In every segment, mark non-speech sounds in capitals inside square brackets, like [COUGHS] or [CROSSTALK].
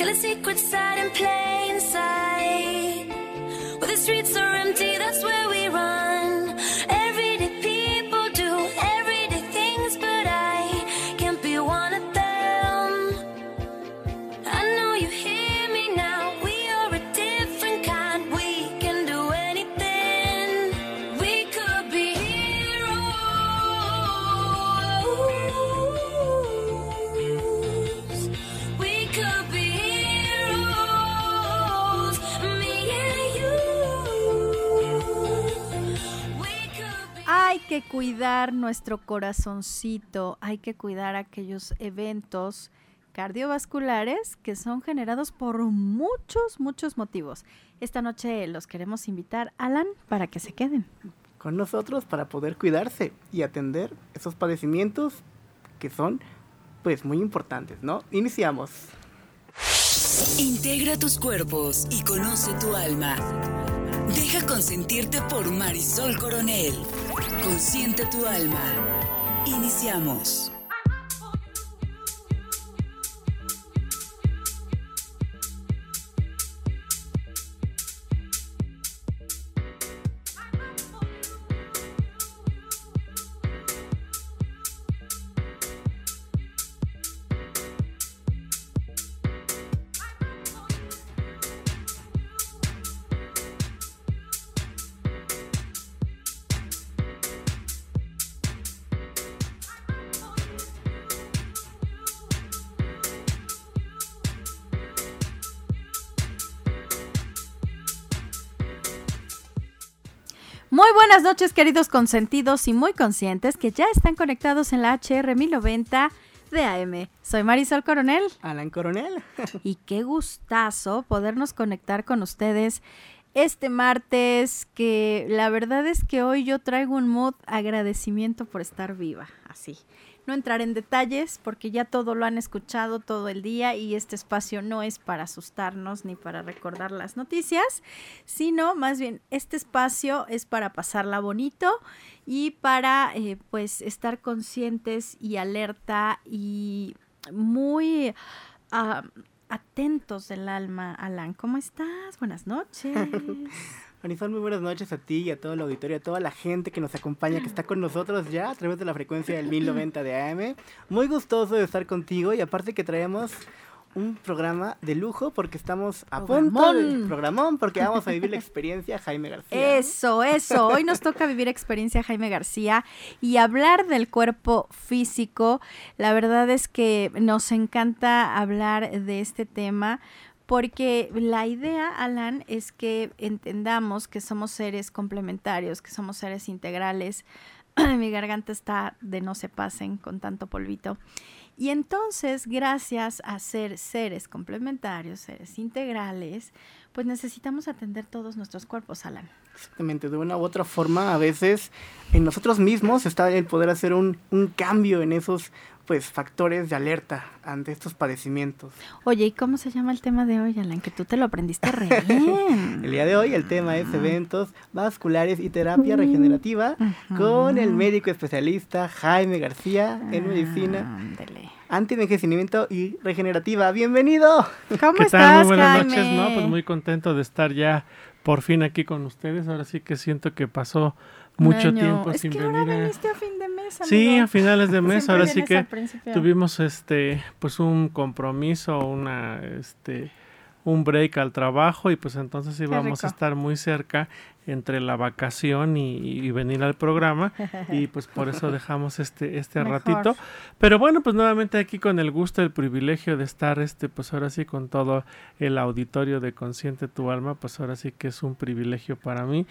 Got a secret side in plain sight. Where the streets are empty, that's where we run. Cuidar nuestro corazoncito, hay que cuidar aquellos eventos cardiovasculares que son generados por muchos, muchos motivos. Esta noche los queremos invitar, Alan, para que se queden. con nosotros para poder cuidarse y atender esos padecimientos que son pues muy importantes, ¿no? Iniciamos. Integra tus cuerpos y conoce tu alma. Deja consentirte por Marisol Coronel. Consiente tu alma. Iniciamos. Buenas noches, queridos consentidos y muy conscientes que ya están conectados en la HR 1090 de AM. Soy Marisol Coronel Alan Coronel. [LAUGHS] y qué gustazo podernos conectar con ustedes este martes que la verdad es que hoy yo traigo un mood agradecimiento por estar viva, así. No entrar en detalles porque ya todo lo han escuchado todo el día y este espacio no es para asustarnos ni para recordar las noticias, sino más bien este espacio es para pasarla bonito y para eh, pues estar conscientes y alerta y muy ah, atentos del alma. Alan, ¿cómo estás? Buenas noches. [LAUGHS] Marisol, muy buenas noches a ti y a todo el auditorio, a toda la gente que nos acompaña, que está con nosotros ya a través de la frecuencia del 1090 de AM. Muy gustoso de estar contigo y aparte que traemos un programa de lujo porque estamos a punto de Programón. programón porque vamos a vivir la experiencia Jaime García. Eso, eso. Hoy nos toca vivir experiencia Jaime García y hablar del cuerpo físico. La verdad es que nos encanta hablar de este tema porque la idea, Alan, es que entendamos que somos seres complementarios, que somos seres integrales. [CLEARS THROAT] Mi garganta está de no se pasen con tanto polvito. Y entonces, gracias a ser seres complementarios, seres integrales, pues necesitamos atender todos nuestros cuerpos, Alan. Exactamente, de una u otra forma, a veces en nosotros mismos está el poder hacer un, un cambio en esos pues factores de alerta ante estos padecimientos. Oye, ¿y cómo se llama el tema de hoy, Alan? Que tú te lo aprendiste re [LAUGHS] bien. El día de hoy el tema es eventos vasculares y terapia regenerativa con el médico especialista Jaime García en medicina, Ándele. anti-envejecimiento y regenerativa. ¡Bienvenido! ¿Cómo ¿Qué estás, tal? Muy buenas Jaime? noches, ¿no? Pues muy contento de estar ya por fin aquí con ustedes. Ahora sí que siento que pasó mucho año. tiempo es sin que ahora venir. a- viniste a fin de mes, Sí, a finales de [LAUGHS] mes, ahora sí que tuvimos este pues un compromiso, una este un break al trabajo y pues entonces íbamos a estar muy cerca entre la vacación y, y venir al programa y [LAUGHS] pues por eso dejamos este este Mejor. ratito pero bueno pues nuevamente aquí con el gusto el privilegio de estar este pues ahora sí con todo el auditorio de Consciente tu alma pues ahora sí que es un privilegio para mí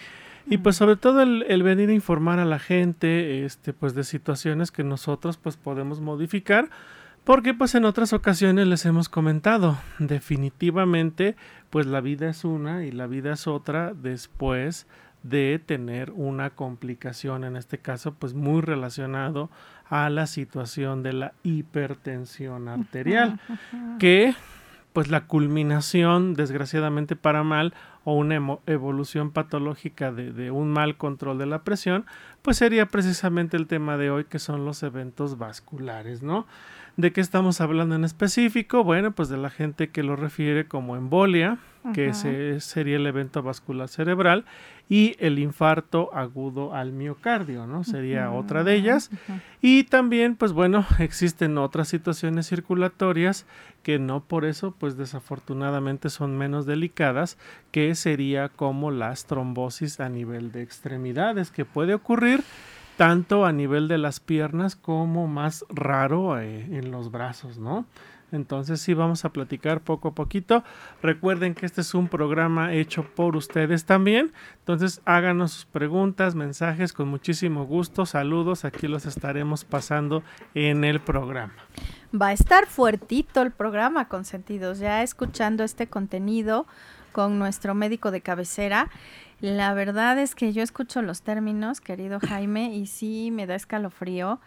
y pues sobre todo el, el venir a informar a la gente este pues de situaciones que nosotros pues podemos modificar porque pues en otras ocasiones les hemos comentado, definitivamente pues la vida es una y la vida es otra después de tener una complicación, en este caso pues muy relacionado a la situación de la hipertensión arterial, que pues la culminación desgraciadamente para mal o una evolución patológica de, de un mal control de la presión, pues sería precisamente el tema de hoy que son los eventos vasculares, ¿no? ¿De qué estamos hablando en específico? Bueno, pues de la gente que lo refiere como embolia, que ese sería el evento vascular cerebral, y el infarto agudo al miocardio, ¿no? Sería otra de ellas. Y también, pues bueno, [LAUGHS] existen otras situaciones circulatorias que no por eso, pues desafortunadamente son menos delicadas, que sería como las trombosis a nivel de extremidades, que puede ocurrir tanto a nivel de las piernas como más raro eh, en los brazos, ¿no? Entonces sí vamos a platicar poco a poquito. Recuerden que este es un programa hecho por ustedes también. Entonces háganos sus preguntas, mensajes con muchísimo gusto. Saludos, aquí los estaremos pasando en el programa. Va a estar fuertito el programa, consentidos. Ya escuchando este contenido con nuestro médico de cabecera. La verdad es que yo escucho los términos, querido Jaime, y sí me da escalofrío,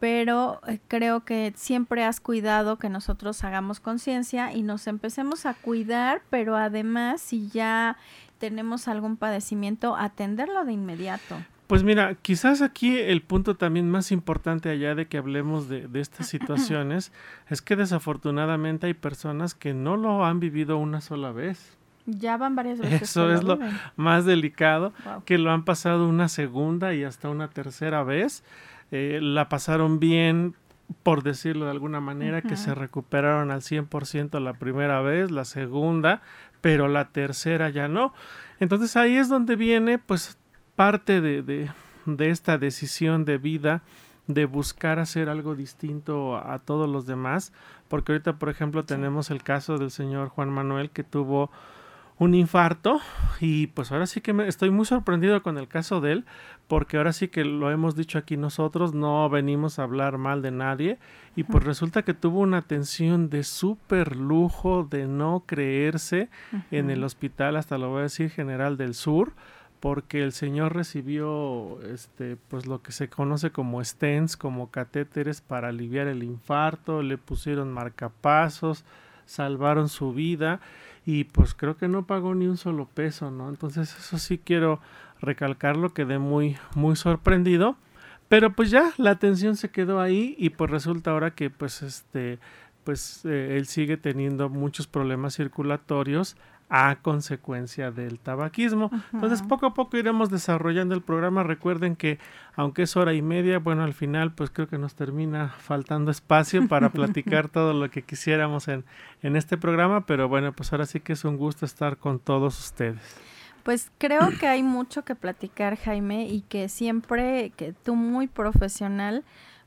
pero eh, creo que siempre has cuidado que nosotros hagamos conciencia y nos empecemos a cuidar, pero además si ya tenemos algún padecimiento, atenderlo de inmediato. Pues mira, quizás aquí el punto también más importante allá de que hablemos de, de estas situaciones es que desafortunadamente hay personas que no lo han vivido una sola vez. Ya van varias veces. Eso es lo más delicado, que lo han pasado una segunda y hasta una tercera vez. Eh, la pasaron bien, por decirlo de alguna manera, que se recuperaron al 100% la primera vez, la segunda, pero la tercera ya no. Entonces ahí es donde viene pues parte de, de, de esta decisión de vida de buscar hacer algo distinto a, a todos los demás, porque ahorita por ejemplo tenemos el caso del señor Juan Manuel que tuvo un infarto y pues ahora sí que me estoy muy sorprendido con el caso de él porque ahora sí que lo hemos dicho aquí nosotros no venimos a hablar mal de nadie y pues resulta que tuvo una atención de súper lujo de no creerse en el hospital hasta lo voy a decir general del sur porque el señor recibió este pues lo que se conoce como stents como catéteres para aliviar el infarto le pusieron marcapasos salvaron su vida y pues creo que no pagó ni un solo peso, ¿no? Entonces eso sí quiero recalcarlo, quedé muy, muy sorprendido. Pero pues ya la atención se quedó ahí y pues resulta ahora que pues este pues eh, él sigue teniendo muchos problemas circulatorios a consecuencia del tabaquismo. Entonces, poco a poco iremos desarrollando el programa. Recuerden que, aunque es hora y media, bueno, al final, pues creo que nos termina faltando espacio para [LAUGHS] platicar todo lo que quisiéramos en, en este programa, pero bueno, pues ahora sí que es un gusto estar con todos ustedes. Pues creo que hay mucho que platicar, Jaime, y que siempre, que tú muy profesional,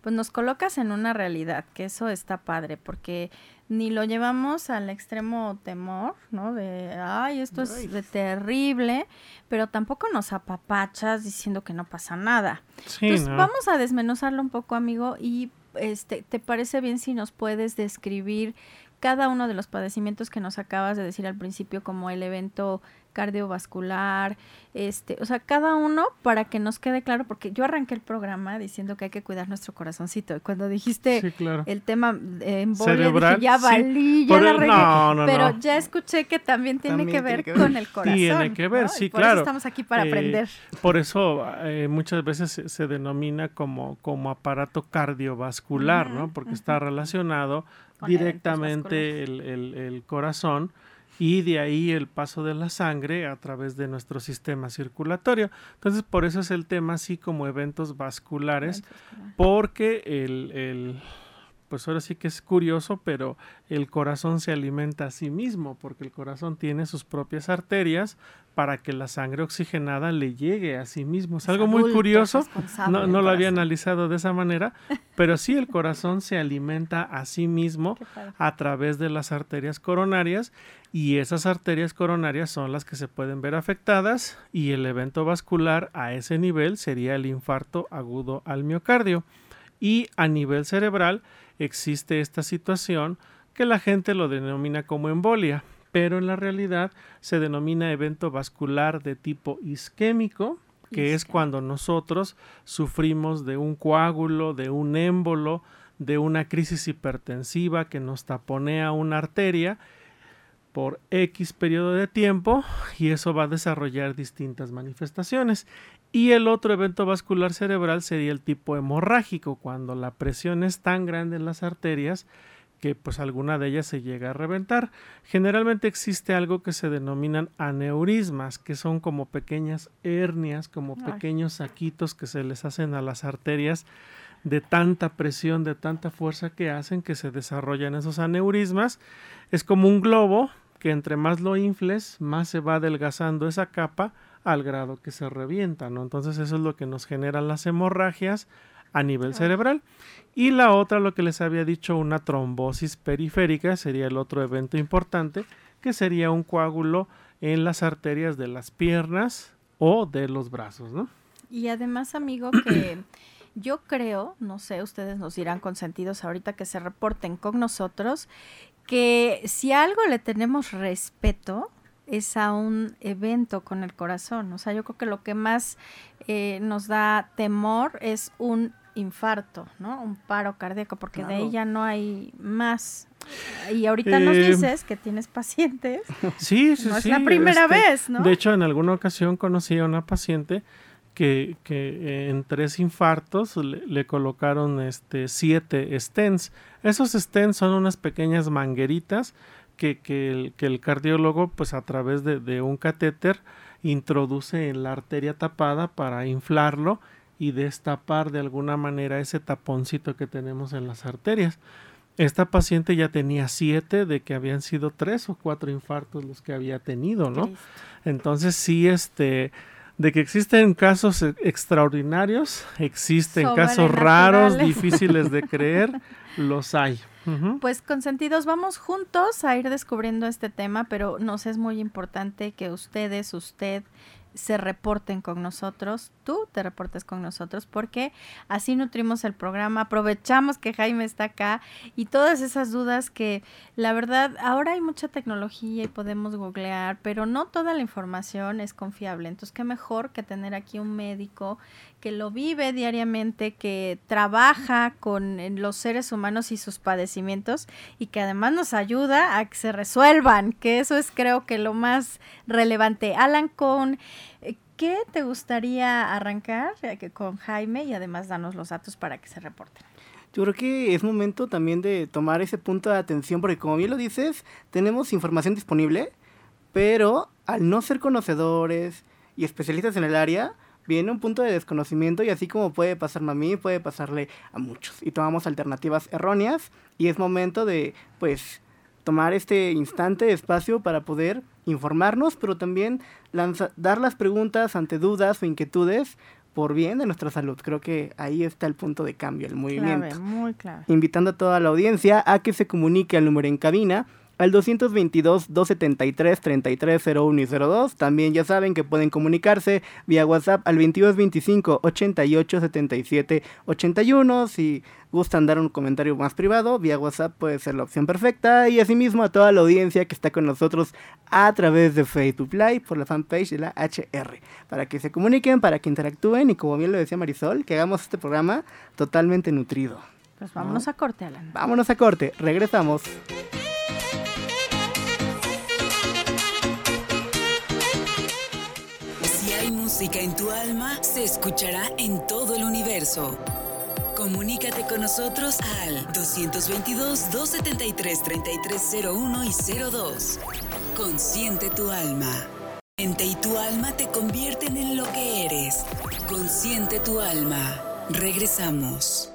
pues nos colocas en una realidad, que eso está padre, porque ni lo llevamos al extremo temor, ¿no? De, ay, esto es de terrible, pero tampoco nos apapachas diciendo que no pasa nada. Entonces, vamos a desmenuzarlo un poco, amigo, y este, ¿te parece bien si nos puedes describir cada uno de los padecimientos que nos acabas de decir al principio como el evento cardiovascular, este, o sea, cada uno para que nos quede claro, porque yo arranqué el programa diciendo que hay que cuidar nuestro corazoncito. Y cuando dijiste el tema en Cerebral, ya valí, ya la regué. pero ya escuché que también tiene que ver con el corazón. Tiene que ver, sí, claro. Por eso estamos aquí para eh, aprender. Por eso eh, muchas veces se, denomina como, como aparato cardiovascular, ¿no? Porque está relacionado directamente el, el, el corazón y de ahí el paso de la sangre a través de nuestro sistema circulatorio. Entonces, por eso es el tema así como eventos vasculares, porque el, el pues ahora sí que es curioso, pero el corazón se alimenta a sí mismo, porque el corazón tiene sus propias arterias para que la sangre oxigenada le llegue a sí mismo. Es, algo muy curioso, no, no lo había analizado de esa manera, pero sí el corazón se alimenta a sí mismo a través de las arterias coronarias y esas arterias coronarias son las que se pueden ver afectadas y el evento vascular a ese nivel sería el infarto agudo al miocardio. Y a nivel cerebral, existe esta situación que la gente lo denomina como embolia, pero en la realidad se denomina evento vascular de tipo isquémico, que es cuando nosotros sufrimos de un coágulo, de un émbolo, de una crisis hipertensiva que nos taponea una arteria por X periodo de tiempo y eso va a desarrollar distintas manifestaciones. Y el otro evento vascular cerebral sería el tipo hemorrágico, cuando la presión es tan grande en las arterias que pues alguna de ellas se llega a reventar. Generalmente existe algo que se denominan aneurismas, que son como pequeñas hernias, como pequeños saquitos que se les hacen a las arterias de tanta presión, de tanta fuerza que hacen que se desarrollan esos aneurismas. Es como un globo que entre más lo infles, más se va adelgazando esa capa al grado que se revienta, ¿no? Entonces eso es lo que nos genera las hemorragias a nivel cerebral. Y la otra, lo que les había dicho, una trombosis periférica, sería el otro evento importante, que sería un coágulo en las arterias de las piernas o de los brazos, ¿no? Y además, amigo, que [COUGHS] yo creo, no sé, ustedes nos dirán consentidos ahorita que se reporten con nosotros, que si algo le tenemos respeto es a un evento con el corazón. O sea, yo creo que lo que más eh, nos da temor es un infarto, ¿no? Un paro cardíaco, porque de ahí ya no hay más. Y ahorita nos Eh, dices que tienes pacientes. [LAUGHS] Sí, sí, No es la primera este, vez, ¿no? De hecho, en alguna ocasión conocí a una paciente que, que eh, en tres infartos le, le colocaron este siete stents. Esos stents son unas pequeñas mangueritas que, que, el, que el cardiólogo, pues a través de, de un catéter, introduce en la arteria tapada para inflarlo y destapar de alguna manera ese taponcito que tenemos en las arterias. Esta paciente ya tenía siete de que habían sido tres o cuatro infartos los que había tenido, ¿no? Entonces sí, este, de que existen casos e- extraordinarios, existen casos raros, difíciles de creer, [LAUGHS] los hay. Pues consentidos, vamos juntos a ir descubriendo este tema, pero nos es muy importante que ustedes, usted, se reporten con nosotros, tú te reportes con nosotros, porque así nutrimos el programa, aprovechamos que Jaime está acá y todas esas dudas que la verdad ahora hay mucha tecnología y podemos googlear, pero no toda la información es confiable. Entonces, qué mejor que tener aquí un médico que lo vive diariamente, que trabaja con los seres humanos y sus padecimientos y que además nos ayuda a que se resuelvan, que eso es creo que lo más relevante. Alan, con eh, ¿qué te gustaría arrancar con Jaime y además danos los datos para que se reporten? Yo creo que es momento también de tomar ese punto de atención, porque como bien lo dices, tenemos información disponible, pero al no ser conocedores y especialistas en el área, viene un punto de desconocimiento y así como puede pasarme a mí, puede pasarle a muchos. Y tomamos alternativas erróneas y es momento de, pues, tomar este instante de espacio para poder informarnos, pero también lanza- dar las preguntas ante dudas o inquietudes por bien de nuestra salud. Creo que ahí está el punto de cambio, el movimiento Clave, muy clave. invitando a toda la audiencia a que se comunique al número en cabina al 222-273-3301 y 02. También ya saben que pueden comunicarse vía WhatsApp al 2225-8877-81. Si gustan dar un comentario más privado, vía WhatsApp puede ser la opción perfecta. Y asimismo a toda la audiencia que está con nosotros a través de Facebook Live por la fanpage de la HR. Para que se comuniquen, para que interactúen y como bien lo decía Marisol, que hagamos este programa totalmente nutrido. Pues vámonos a corte, Alan. Vámonos a corte, regresamos. Música en tu alma, se escuchará en todo el universo. Comunícate con nosotros al 222-273-3301 y 02. Consciente tu alma. Mente y tu alma te convierten en lo que eres. Consciente tu alma. Regresamos.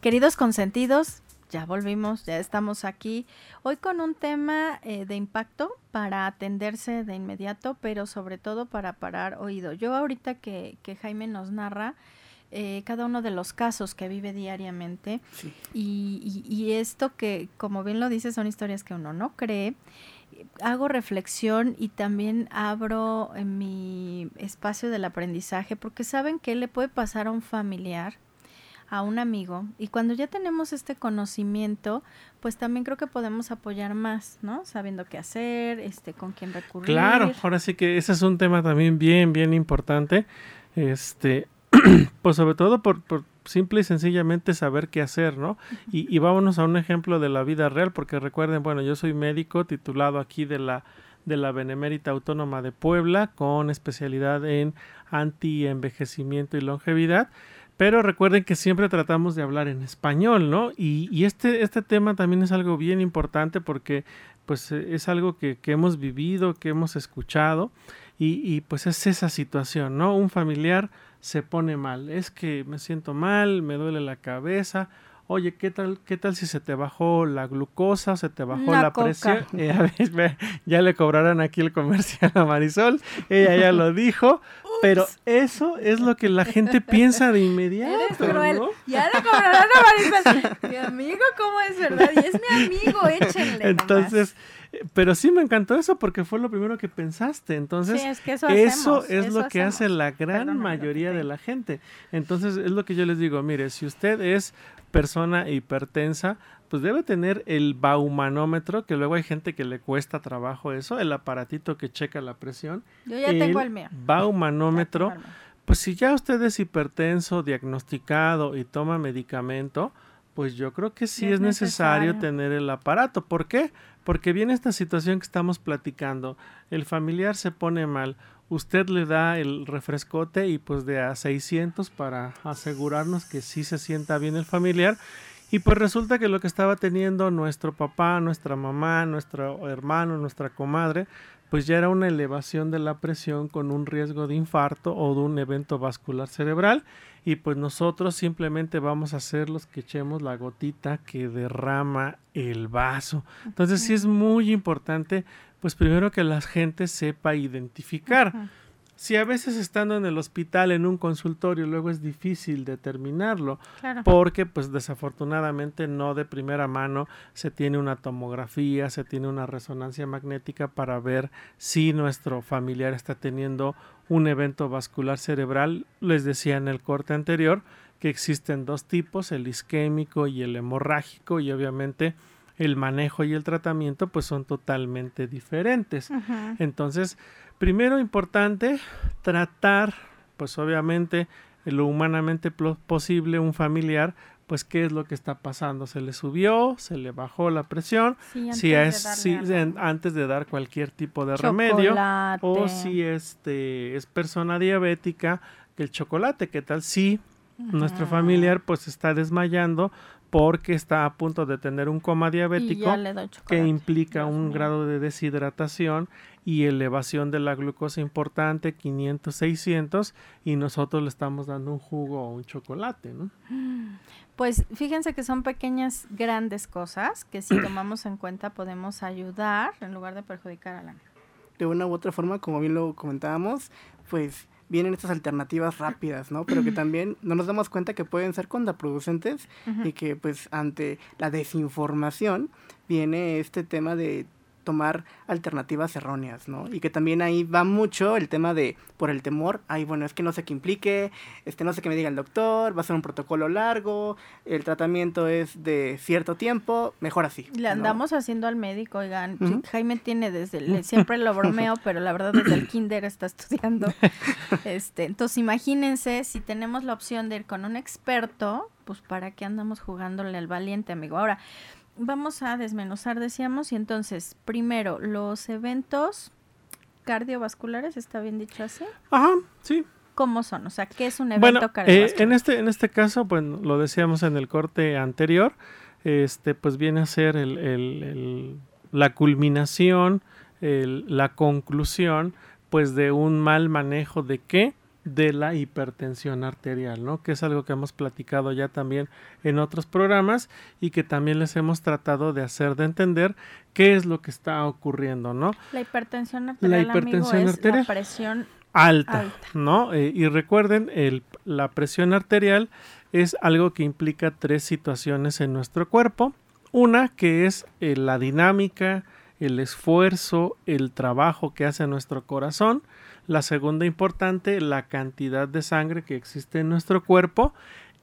Queridos consentidos, ya volvimos, ya estamos aquí. Hoy con un tema eh, de impacto para atenderse de inmediato, pero sobre todo para parar oído. Yo ahorita que, que Jaime nos narra eh, cada uno de los casos que vive diariamente y, y- y esto que, como bien lo dice, son historias que uno no cree. Hago reflexión y también abro en mi espacio del aprendizaje porque saben que le puede pasar a un familiar a un amigo y cuando ya tenemos este conocimiento, pues también creo que podemos apoyar más, ¿no? Sabiendo qué hacer, este, con quién recurrir. Claro, ahora sí que ese es un tema también bien, bien importante. Este, [CLEARS THROAT] pues sobre todo por, por simple y sencillamente saber qué hacer, ¿no? Y, y vámonos a un ejemplo de la vida real, porque recuerden, bueno, yo soy médico titulado aquí de la de la Benemérita Autónoma de Puebla con especialidad en anti-envejecimiento y longevidad. Pero recuerden que siempre tratamos de hablar en español, ¿no? Y, y este, este tema también es algo bien importante porque pues eh, es algo que, que hemos vivido, que hemos escuchado y, y, pues es esa situación, ¿no? Un familiar se pone mal, es que me siento mal, me duele la cabeza, oye, ¿qué tal, qué tal si se te bajó la glucosa, se te bajó Una la coca. presión? [LAUGHS] Eh, ya le cobrarán aquí el comercial a Marisol, ella ya lo dijo, pero eso es lo que la gente piensa de Eres inmediato, cruel. ¿no? Ya le cobrarán a Maribel. Mi amigo, ¿cómo es verdad? Y es mi amigo, échenle. Entonces, pero sí me encantó eso porque fue lo primero que pensaste. Entonces, Sí, es que eso eso hacemos, es eso lo que hace la gran mayoría de la gente. Entonces, es lo que yo les digo, mire, si usted es persona hipertensa, pues debe tener el baumanómetro, que luego hay gente que le cuesta trabajo eso, el aparatito que checa la presión. Yo ya tengo el mío. Baumanómetro. El. Pues si ya usted es hipertenso, diagnosticado y toma medicamento, pues yo creo que sí Es es, necesario, necesario. tener el aparato. ¿Por qué? Porque viene esta situación que estamos platicando. El familiar se pone mal. Usted le da el refrescote y pues de a 600 para asegurarnos que sí se sienta bien el familiar. Y pues resulta que lo que estaba teniendo nuestro papá, nuestra mamá, nuestro hermano, nuestra comadre, pues ya era una elevación de la presión con un riesgo de infarto o de un evento vascular cerebral y pues nosotros simplemente vamos a ser los que echemos la gotita que derrama el vaso. Entonces sí es muy importante pues primero que la gente sepa identificar. Si a veces estando en el hospital en un consultorio luego es difícil determinarlo, Claro. porque pues desafortunadamente no de primera mano se tiene una tomografía, se tiene una resonancia magnética para ver si nuestro familiar está teniendo un evento vascular cerebral. Les decía en el corte anterior que existen dos tipos, el isquémico y el hemorrágico y obviamente el manejo y el tratamiento pues son totalmente diferentes. Entonces, primero importante, tratar, pues obviamente, lo humanamente posible un familiar, pues qué es lo que está pasando. Se le subió, se le bajó la presión, Sí, si antes es de si- algo. en- antes de dar cualquier tipo de remedio, Chocolate. o si este es persona diabética, que el chocolate, ¿qué tal? Si nuestro familiar pues está desmayando porque está a punto de tener un coma diabético que implica Dios un mío. grado de deshidratación y elevación de la glucosa importante, 500, 600, y nosotros le estamos dando un jugo o un chocolate, ¿no? Pues fíjense que son pequeñas, grandes cosas que si [CLEARS THROAT] tomamos en cuenta podemos ayudar en lugar de perjudicar a la de una u otra forma, como bien lo comentábamos, pues vienen estas alternativas rápidas, ¿no? Pero que [CLEARS THROAT] también no nos damos cuenta que pueden ser contraproducentes y que pues ante la desinformación viene este tema de tomar alternativas erróneas, ¿no? Y que también ahí va mucho el tema de, por el temor, ay, bueno, es que no sé qué implique, este, no sé qué me diga el doctor, va a ser un protocolo largo, el tratamiento es de cierto tiempo, mejor así. Le ¿no? andamos haciendo al médico, oigan. Jaime tiene desde, [LAUGHS] siempre lo bromeo, pero la verdad desde el kinder está estudiando. [LAUGHS] Este, entonces imagínense si tenemos la opción de ir con un experto, pues para qué andamos jugándole al valiente, amigo. Ahora, vamos a desmenuzar, decíamos, y entonces, primero, los eventos cardiovasculares, ¿está bien dicho así? Ajá, sí. ¿Cómo son? O sea, ¿qué es un evento Bueno, eh, cardiovascular? en este en este caso, pues lo decíamos en el corte anterior, este pues viene a ser el, el- el- la culminación, el- la conclusión, pues de un mal manejo de qué de la hipertensión arterial, ¿no? Que es algo que hemos platicado ya también en otros programas y que también les hemos tratado de hacer de entender qué es lo que está ocurriendo, ¿no? La hipertensión arterial, hipertensión amigo, es arterial. la presión alta, Alta. ¿no? Eh, y recuerden, el, la presión arterial es algo que implica tres situaciones en nuestro cuerpo. Una que es eh, la dinámica, el esfuerzo, el trabajo que hace nuestro corazón. La segunda importante, la cantidad de sangre que existe en nuestro cuerpo.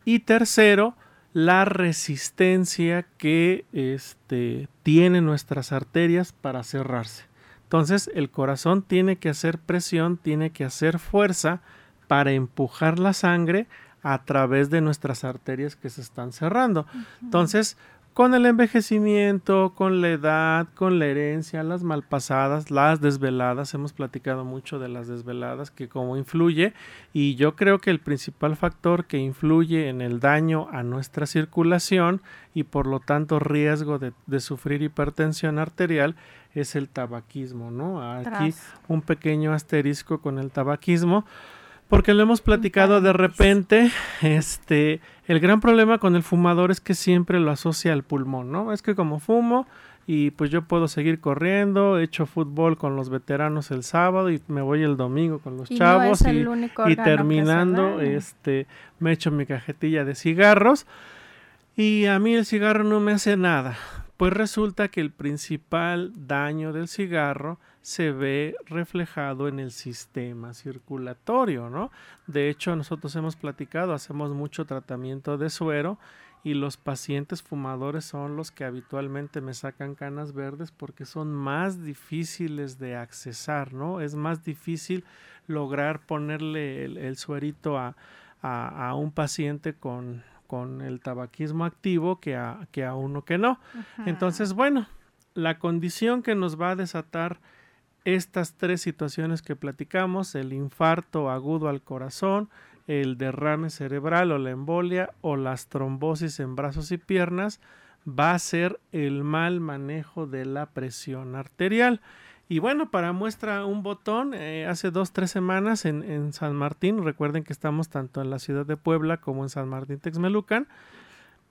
Y tercero, la resistencia que este, tienen nuestras arterias para cerrarse. Entonces el corazón tiene que hacer presión, tiene que hacer fuerza para empujar la sangre a través de nuestras arterias que se están cerrando. Entonces, con el envejecimiento, con la edad, con la herencia, las malpasadas, las desveladas, hemos platicado mucho de las desveladas, que cómo influye, y yo creo que el principal factor que influye en el daño a nuestra circulación y por lo tanto riesgo de, de sufrir hipertensión arterial es el tabaquismo, ¿no? Aquí Tras. un pequeño asterisco con el tabaquismo. Porque lo hemos platicado de repente, este, el gran problema con el fumador es que siempre lo asocia al pulmón, ¿no? Es que como fumo y pues yo puedo seguir corriendo, he hecho fútbol con los veteranos el sábado y me voy el domingo con los Y no chavos es el y, y terminando, daño. este, me echo mi cajetilla de cigarros y a mí el cigarro no me hace nada. Pues resulta que el principal daño del cigarro se ve reflejado en el sistema circulatorio, ¿no? De hecho, nosotros hemos platicado, hacemos mucho tratamiento de suero y los pacientes fumadores son los que habitualmente me sacan canas verdes porque son más difíciles de accesar, ¿no? Es más difícil lograr ponerle el, el suerito a, a, a un paciente con, con el tabaquismo activo que a, que a uno que no. Entonces, bueno, la condición que nos va a desatar estas tres situaciones que platicamos, el infarto agudo al corazón, el derrame cerebral o la embolia o las trombosis en brazos y piernas, va a ser el mal manejo de la presión arterial. Y bueno, para muestra un botón, eh, hace dos, tres semanas en, en San Martín, recuerden que estamos tanto en la ciudad de Puebla como en San Martín Texmelucan,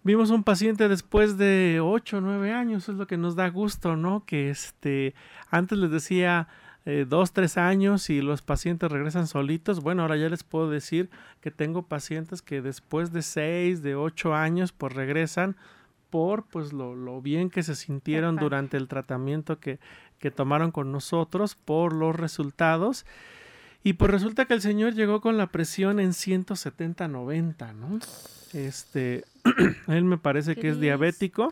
Vimos un paciente después de 8 o 9 años, es lo que nos da gusto, ¿no? Que este, antes les decía eh, dos, tres años y los pacientes regresan solitos. Bueno, ahora ya les puedo decir que tengo pacientes que después de 6, de 8 años, pues regresan por pues lo, lo bien que se sintieron Perfecto. durante el tratamiento que, que tomaron con nosotros, por los resultados. Y pues resulta que el señor llegó con la presión en 170-90, ¿no? Este, [CLEARS THROAT] él me parece que es diabético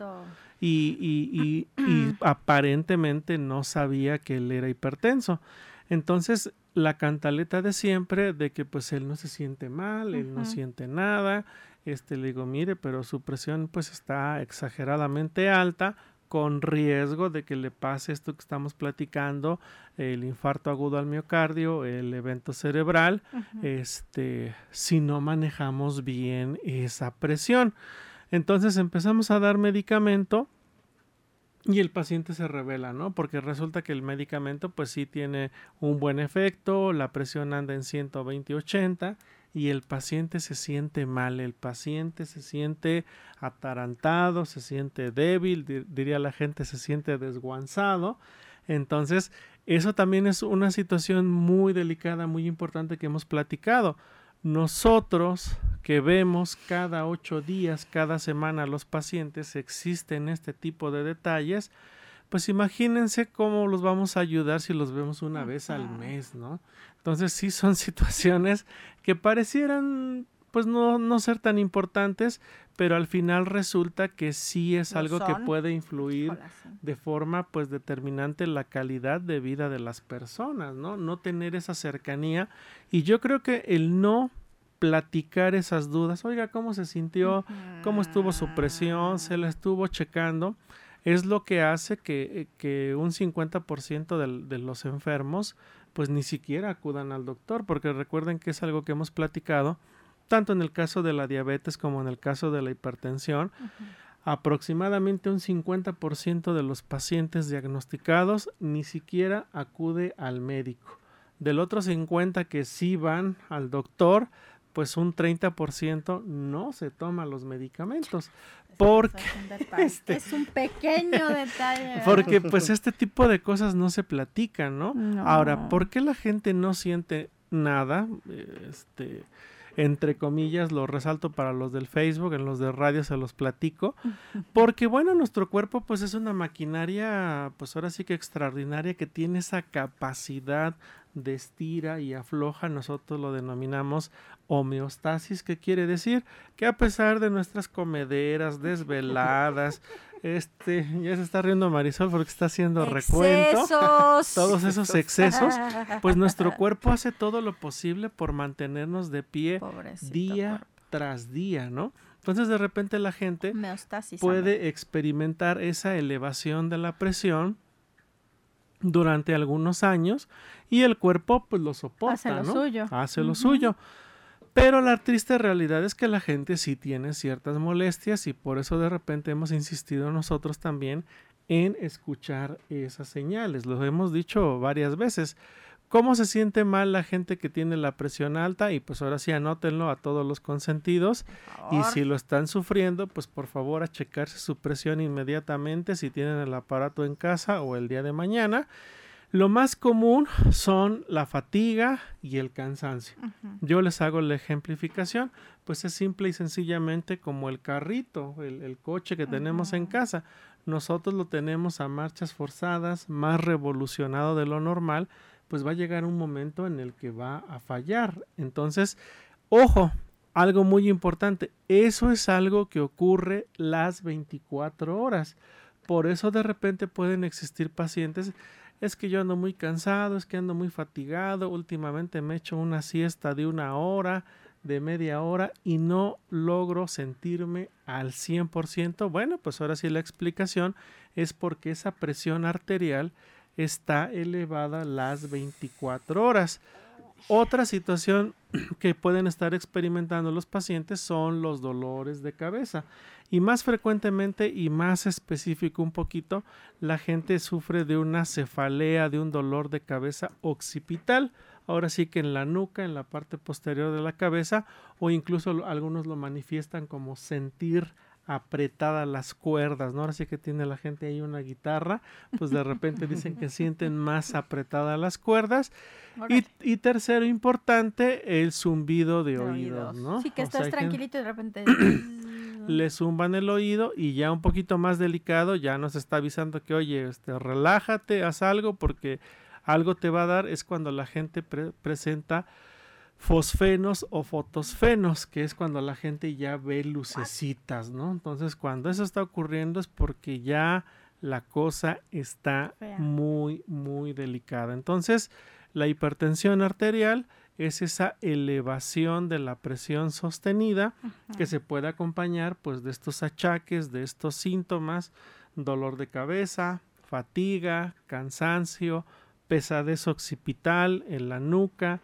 y, y- y- y [CLEARS THROAT] aparentemente no sabía que él era hipertenso. Entonces, la cantaleta de siempre de que pues él no se siente mal, él no siente nada. Este le digo, mire, pero su presión pues está exageradamente alta con riesgo de que le pase esto que estamos platicando, el infarto agudo al miocardio, el evento cerebral, este, si no manejamos bien esa presión. Entonces empezamos a dar medicamento y el paciente se revela, ¿no? Porque resulta que el medicamento pues sí tiene un buen efecto, la presión anda en 120-80 y el paciente se siente mal, el paciente se siente atarantado, se siente débil, di- diría la gente, se siente desguanzado. Entonces, eso también es una situación muy delicada, muy importante que hemos platicado. Nosotros que vemos cada ocho días, cada semana los pacientes, existen este tipo de detalles, pues imagínense cómo los vamos a ayudar si los vemos una vez al mes, ¿no? Entonces sí son [LAUGHS] situaciones que parecieran pues no, no ser tan importantes, pero al final resulta que sí es algo que puede influir sí. de forma pues determinante la calidad de vida de las personas, ¿no? No tener esa cercanía y yo creo que el no platicar esas dudas, oiga, ¿cómo se sintió? ¿Cómo estuvo su presión? ¿Se la estuvo checando? Es lo que hace que, eh, que un 50% del- de los enfermos pues ni siquiera acudan al doctor, porque recuerden que es algo que hemos platicado, tanto en el caso de la diabetes como en el caso de la hipertensión, aproximadamente un 50% de los pacientes diagnosticados ni siquiera acude al médico. Del otro 50 que sí van al doctor, pues un 30% no se toma los medicamentos. Porque, Es un [LAUGHS] detalle. este- Es un pequeño detalle. porque pues [LAUGHS] este tipo de cosas no se platican, ¿no? No. Ahora, ¿por qué la gente no siente nada? Eh, Este, entre comillas, lo resalto para los del Facebook, en los de radio se los platico, [LAUGHS] porque bueno, nuestro cuerpo pues es una maquinaria, pues ahora sí que extraordinaria, que tiene esa capacidad de estira y afloja, nosotros lo denominamos homeostasis, que quiere decir que a pesar de nuestras comederas, desveladas, este, ya se está riendo Marisol porque está haciendo recuento. [LAUGHS] Todos esos excesos, [LAUGHS] pues nuestro cuerpo hace todo lo posible por mantenernos de pie día tras día, ¿no? Entonces de repente la gente puede experimentar esa elevación de la presión durante algunos años y el cuerpo pues lo soporta, Hace lo suyo. Hace lo suyo. Pero la triste realidad es que la gente sí tiene ciertas molestias y por eso de repente hemos insistido nosotros también en escuchar esas señales. Lo hemos dicho varias veces. ¿Cómo se siente mal la gente que tiene la presión alta? Y pues ahora sí anótenlo a todos los consentidos. Y si lo están sufriendo, pues por favor a checarse su presión inmediatamente si tienen el aparato en casa o el día de mañana. Lo más común son la fatiga y el cansancio. Yo les hago la ejemplificación, pues es simple y sencillamente como el carrito, el, el coche que tenemos en casa. Nosotros lo tenemos a marchas forzadas, más revolucionado de lo normal, pues va a llegar un momento en el que va a fallar. Entonces, ojo, algo muy importante, eso es algo que ocurre las 24 horas. Por eso de repente pueden existir pacientes es que yo ando muy cansado, es que ando muy fatigado, últimamente me he hecho una siesta de una hora, de media hora y no logro sentirme al 100%. Bueno, pues ahora sí la explicación es porque esa presión arterial está elevada las 24 horas. Otra situación [CLEARS THROAT] que pueden estar experimentando los pacientes son los dolores de cabeza. Y más frecuentemente y más específico un poquito, la gente sufre de una cefalea, de un dolor de cabeza occipital. Ahora sí que en la nuca, en la parte posterior de la cabeza, o incluso algunos lo manifiestan como sentir apretadas las cuerdas, ¿no? Ahora sí que tiene la gente ahí una guitarra, pues de repente [LAUGHS] dicen que sienten más apretadas las cuerdas. Y, y, tercero importante, el zumbido de, oídos, ¿no? Sí, que O estás sea, tranquilito y de repente... [CLEARS THROAT] [CLEARS THROAT] le zumban el oído y ya un poquito más delicado ya nos está avisando que oye, este, relájate, haz algo porque algo te va a dar es cuando la gente pre- presenta fosfenos o fotosfenos, que es cuando la gente ya ve lucecitas, ¿no? Entonces, cuando eso está ocurriendo es porque ya la cosa está muy, muy delicada. Entonces, la hipertensión arterial es esa elevación de la presión sostenida que se puede acompañar pues de estos achaques, de estos síntomas, dolor de cabeza, fatiga, cansancio, pesadez occipital en la nuca,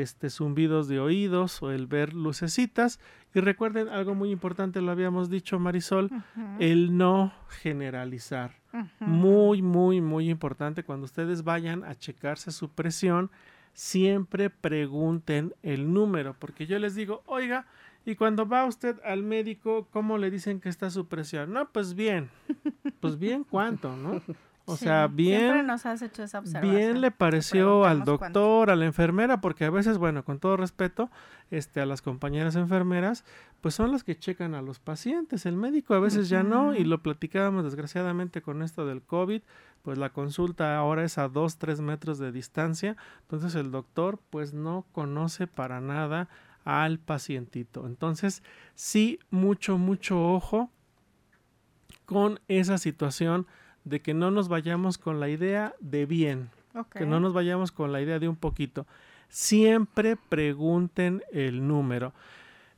este zumbidos de oídos o el ver lucecitas. Y recuerden algo muy importante lo habíamos dicho Marisol el no generalizar. Muy muy muy importante cuando ustedes vayan a checarse su presión siempre pregunten el número porque yo les digo oiga y cuando va usted al médico cómo le dicen que está su presión no pues bien pues bien cuánto no o Sí, sea bien Siempre nos has hecho esa observación. bien le pareció al cuánto. doctor, a la enfermera, porque a veces, bueno, con todo respeto, este, a las compañeras enfermeras, pues son las que checan a los pacientes. El médico a veces ya no, y lo platicábamos desgraciadamente con esto del COVID, pues la consulta ahora es a 2, 3 metros de distancia, entonces el doctor pues no conoce para nada al pacientito. Entonces, sí, mucho, mucho ojo con esa situación de que no nos vayamos con la idea de bien, que no nos vayamos con la idea de un poquito. Siempre pregunten el número.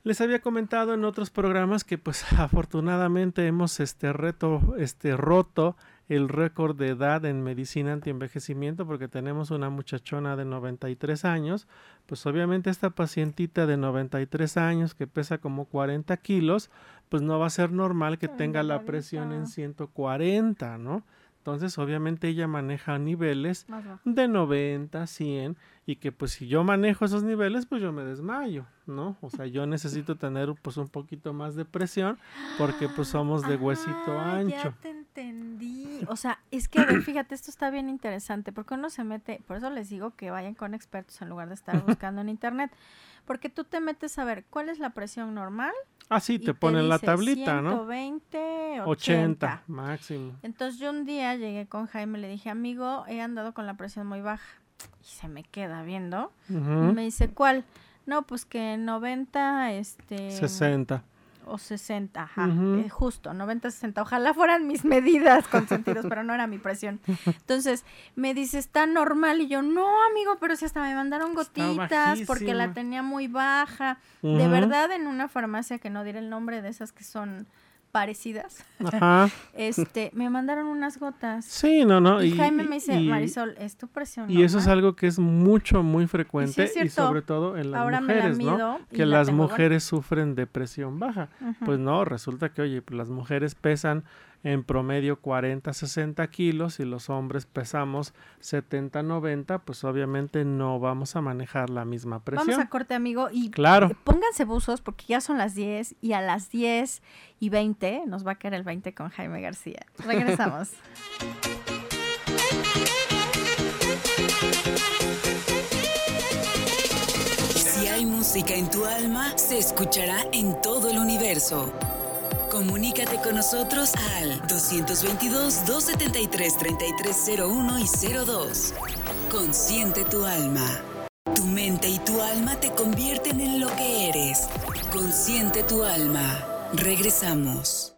Les había comentado en otros programas que pues [LAUGHS] afortunadamente hemos este reto este roto el récord de edad en medicina antienvejecimiento porque tenemos una muchachona de 93 años, pues obviamente esta pacientita de 93 años que pesa como 40 kilos, pues no va a ser normal que tenga la presión en 140, ¿no? Entonces obviamente ella maneja niveles de 90, 100 y que pues si yo manejo esos niveles pues yo me desmayo, ¿no? O sea, yo necesito [LAUGHS] tener pues un poquito más de presión porque pues somos de huesito Ah, ancho. Ya te entendí. o sea, es que, a ver, fíjate, esto está bien interesante, porque uno se mete, por eso les digo que vayan con expertos en lugar de estar [LAUGHS] buscando en internet, porque tú te metes a ver cuál es la presión normal. Ah, sí, y te ponen la tablita, ¿no? 120, 80. 80 máximo. Entonces yo un día llegué con Jaime, le dije, amigo, he andado con la presión muy baja. Y se me queda viendo. Y Ujú. me dice, ¿cuál? No, pues que 90, este... 60. O 60, ajá, eh, justo, 90, 60. Ojalá fueran mis [LAUGHS] medidas consentidos, pero no era mi presión. Entonces, me dice, está normal. Y yo, no, amigo, pero si hasta me mandaron gotitas porque la tenía muy baja. De verdad, en una farmacia que no diré el nombre de esas que son parecidas, Ajá. [LAUGHS] este, me mandaron unas gotas. Sí, no, no. y, Jaime me dice, y- Marisol, ¿es tu presión Y eso es normal?". algo que es mucho, muy frecuente y, cierto. sobre todo en las Ahora me la mujeres, ¿no? mido y Que la las mujeres sufren de presión baja. Pues no, resulta que, oye, pues las mujeres pesan en promedio 40, 60 kilos y los hombres pesamos 70, 90, pues obviamente no vamos a manejar la misma presión. Vamos a corte, amigo, y Claro. pónganse buzos porque ya son las 10 y a las 10 y 20 nos va a caer el 20 con Jaime García. Regresamos. [LAUGHS] Si hay música en tu alma, se escuchará en todo el universo. Comunícate con nosotros al 222-273-3301 y 02. Consciente tu alma. Tu mente y tu alma te convierten en lo que eres. Consciente tu alma. Regresamos.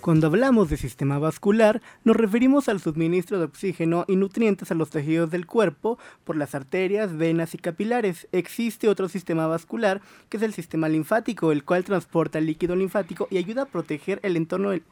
Cuando hablamos de sistema vascular, nos referimos al suministro de oxígeno y nutrientes a los tejidos del cuerpo por las arterias, venas y capilares. Existe otro sistema vascular, que es el sistema linfático, el cual transporta el líquido linfático y ayuda a proteger el entorno del-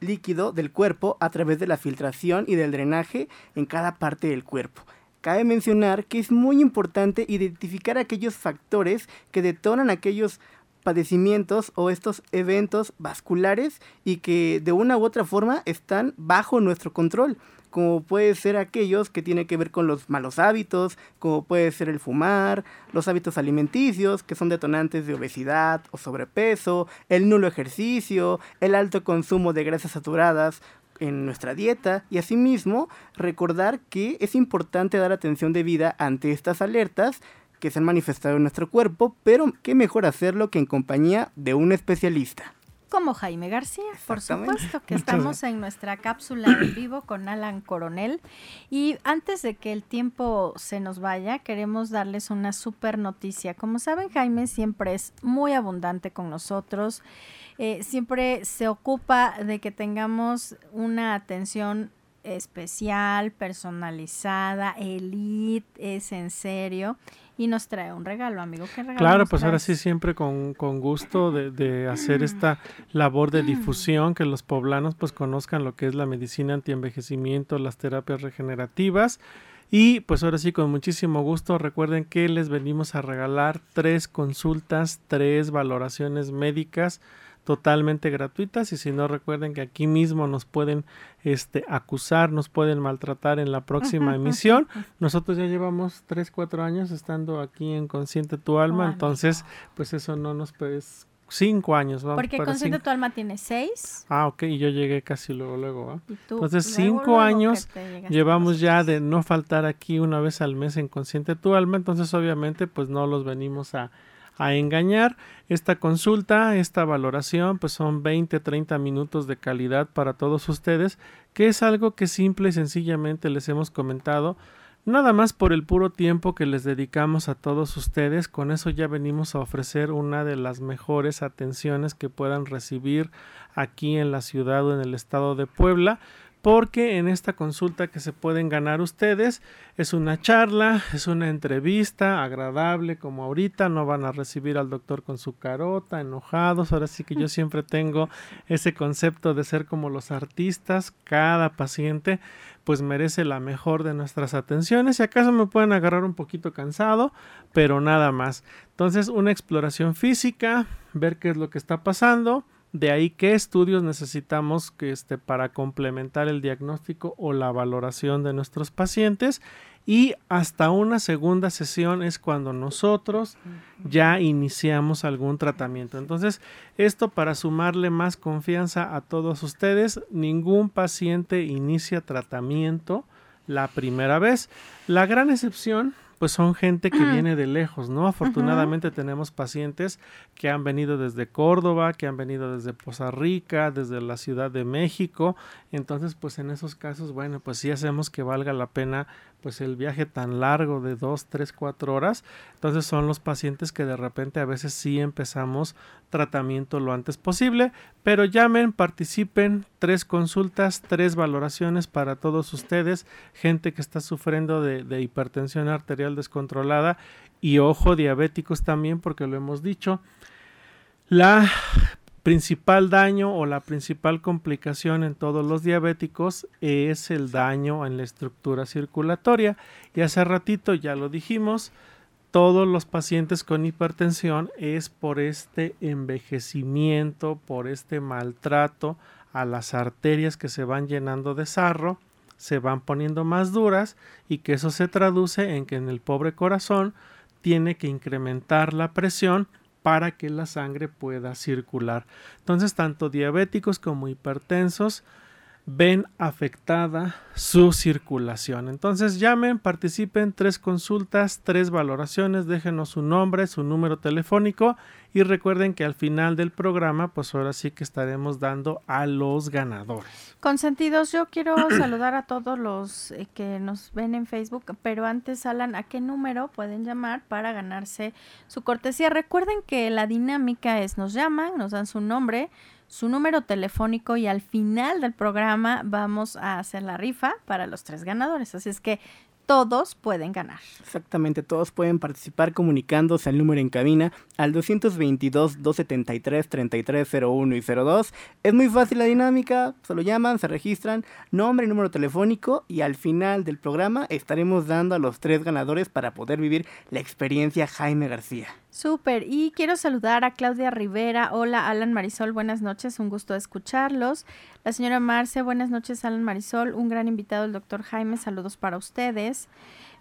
líquido del cuerpo a través de la filtración y del drenaje en cada parte del cuerpo. Cabe mencionar que es muy importante identificar aquellos factores que detonan aquellos padecimientos o estos eventos vasculares y que de una u otra forma están bajo nuestro control, como puede ser aquellos que tienen que ver con los malos hábitos, como puede ser el fumar, los hábitos alimenticios, que son detonantes de obesidad o sobrepeso, el nulo ejercicio, el alto consumo de grasas saturadas, en nuestra dieta y asimismo recordar que es importante dar atención debida ante estas alertas que se han manifestado en nuestro cuerpo, pero qué mejor hacerlo que en compañía de un especialista. Como Jaime García, por supuesto, que Muchas estamos en nuestra cápsula en vivo con Alan Coronel. Y antes de que el tiempo se nos vaya, queremos darles una super noticia. Como saben, Jaime siempre es muy abundante con nosotros. eh, siempre se ocupa de que tengamos una atención especial, personalizada, elite, es en serio. Y nos trae un regalo, amigo. ¿Qué regalo Claro, pues ahora sí siempre con, con gusto de, de hacer esta labor de difusión, que los poblanos pues conozcan lo que es la medicina antienvejecimiento, las terapias regenerativas. Y pues ahora sí, con muchísimo gusto, recuerden que les venimos a regalar tres consultas, tres valoraciones médicas totalmente gratuitas y si no recuerden que aquí mismo nos pueden este acusar, nos pueden maltratar en la próxima emisión. Nosotros ya llevamos 3, 4 años estando aquí en Consciente tu alma, Oh, entonces pues eso no nos pues cinco años, vamos Porque Consciente tu alma tiene seis. Ah, ok, y yo llegué casi luego, luego, Entonces, luego, cinco luego años Llevamos ya de no faltar aquí una vez al mes en Consciente tu alma, entonces obviamente pues no los venimos a, a engañar. Esta consulta, esta valoración, pues son 20, 30 minutos de calidad para todos ustedes, que es algo que simple y sencillamente les hemos comentado. Nada más por el puro tiempo que les dedicamos a todos ustedes, con eso ya venimos a ofrecer una de las mejores atenciones que puedan recibir aquí en la ciudad o en el estado de Puebla porque en esta consulta que se pueden ganar ustedes es una charla, es una entrevista agradable como ahorita, no van a recibir al doctor con su carota, enojados, ahora sí que yo [LAUGHS] siempre tengo ese concepto de ser como los artistas, cada paciente pues merece la mejor de nuestras atenciones, si acaso me pueden agarrar un poquito cansado, pero nada más. Entonces una exploración física, ver qué es lo que está pasando, De ahí qué estudios necesitamos que este, para complementar el diagnóstico o la valoración de nuestros pacientes y hasta una segunda sesión es cuando nosotros ya iniciamos algún tratamiento. Entonces, esto para sumarle más confianza a todos ustedes, ningún paciente inicia tratamiento la primera vez. La gran excepción pues son gente que viene de lejos, ¿no? Afortunadamente tenemos pacientes que han venido desde Córdoba, que han venido desde Poza Rica, desde la Ciudad de México. Entonces, pues en esos casos, bueno, pues sí hacemos que valga la pena pues el viaje tan largo de dos, tres, cuatro horas. Entonces son los pacientes que de repente a veces sí empezamos tratamiento lo antes posible, pero llamen, participen, tres consultas, tres valoraciones para todos ustedes, gente que está sufriendo de, de hipertensión arterial descontrolada y ojo, diabéticos también, porque lo hemos dicho. La principal daño o la principal complicación en todos los diabéticos es el daño en la estructura circulatoria. Y hace ratito ya lo dijimos, todos los pacientes con hipertensión es por este envejecimiento, por este maltrato a las arterias que se van llenando de sarro, se van poniendo más duras y que eso se traduce en que en el pobre corazón tiene que incrementar la presión para que la sangre pueda circular. Entonces, tanto diabéticos como hipertensos ven afectada su circulación. Entonces llamen, participen, tres consultas, tres valoraciones, déjenos su nombre, su número telefónico y recuerden que al final del programa, pues ahora sí que estaremos dando a los ganadores. Consentidos, yo quiero [CLEARS THROAT] saludar a todos los eh, que nos ven en Facebook, pero antes, Alan, ¿a qué número pueden llamar para ganarse su cortesía? Recuerden que la dinámica es nos llaman, nos dan su nombre, su número telefónico y al final del programa vamos a hacer la rifa para los tres ganadores. Así es que todos pueden ganar. Exactamente, todos pueden participar comunicándose al número en cabina al 222-273-3301 y 02. Es muy fácil la dinámica, solo llaman, se registran, nombre y número telefónico y al final del programa estaremos dando a los tres ganadores para poder vivir la experiencia Jaime García. Súper, y quiero saludar a Claudia Rivera. Hola, Alan Marisol, buenas noches, un gusto escucharlos. La señora Marce, buenas noches, Alan Marisol, un gran invitado, el doctor Jaime, saludos para ustedes.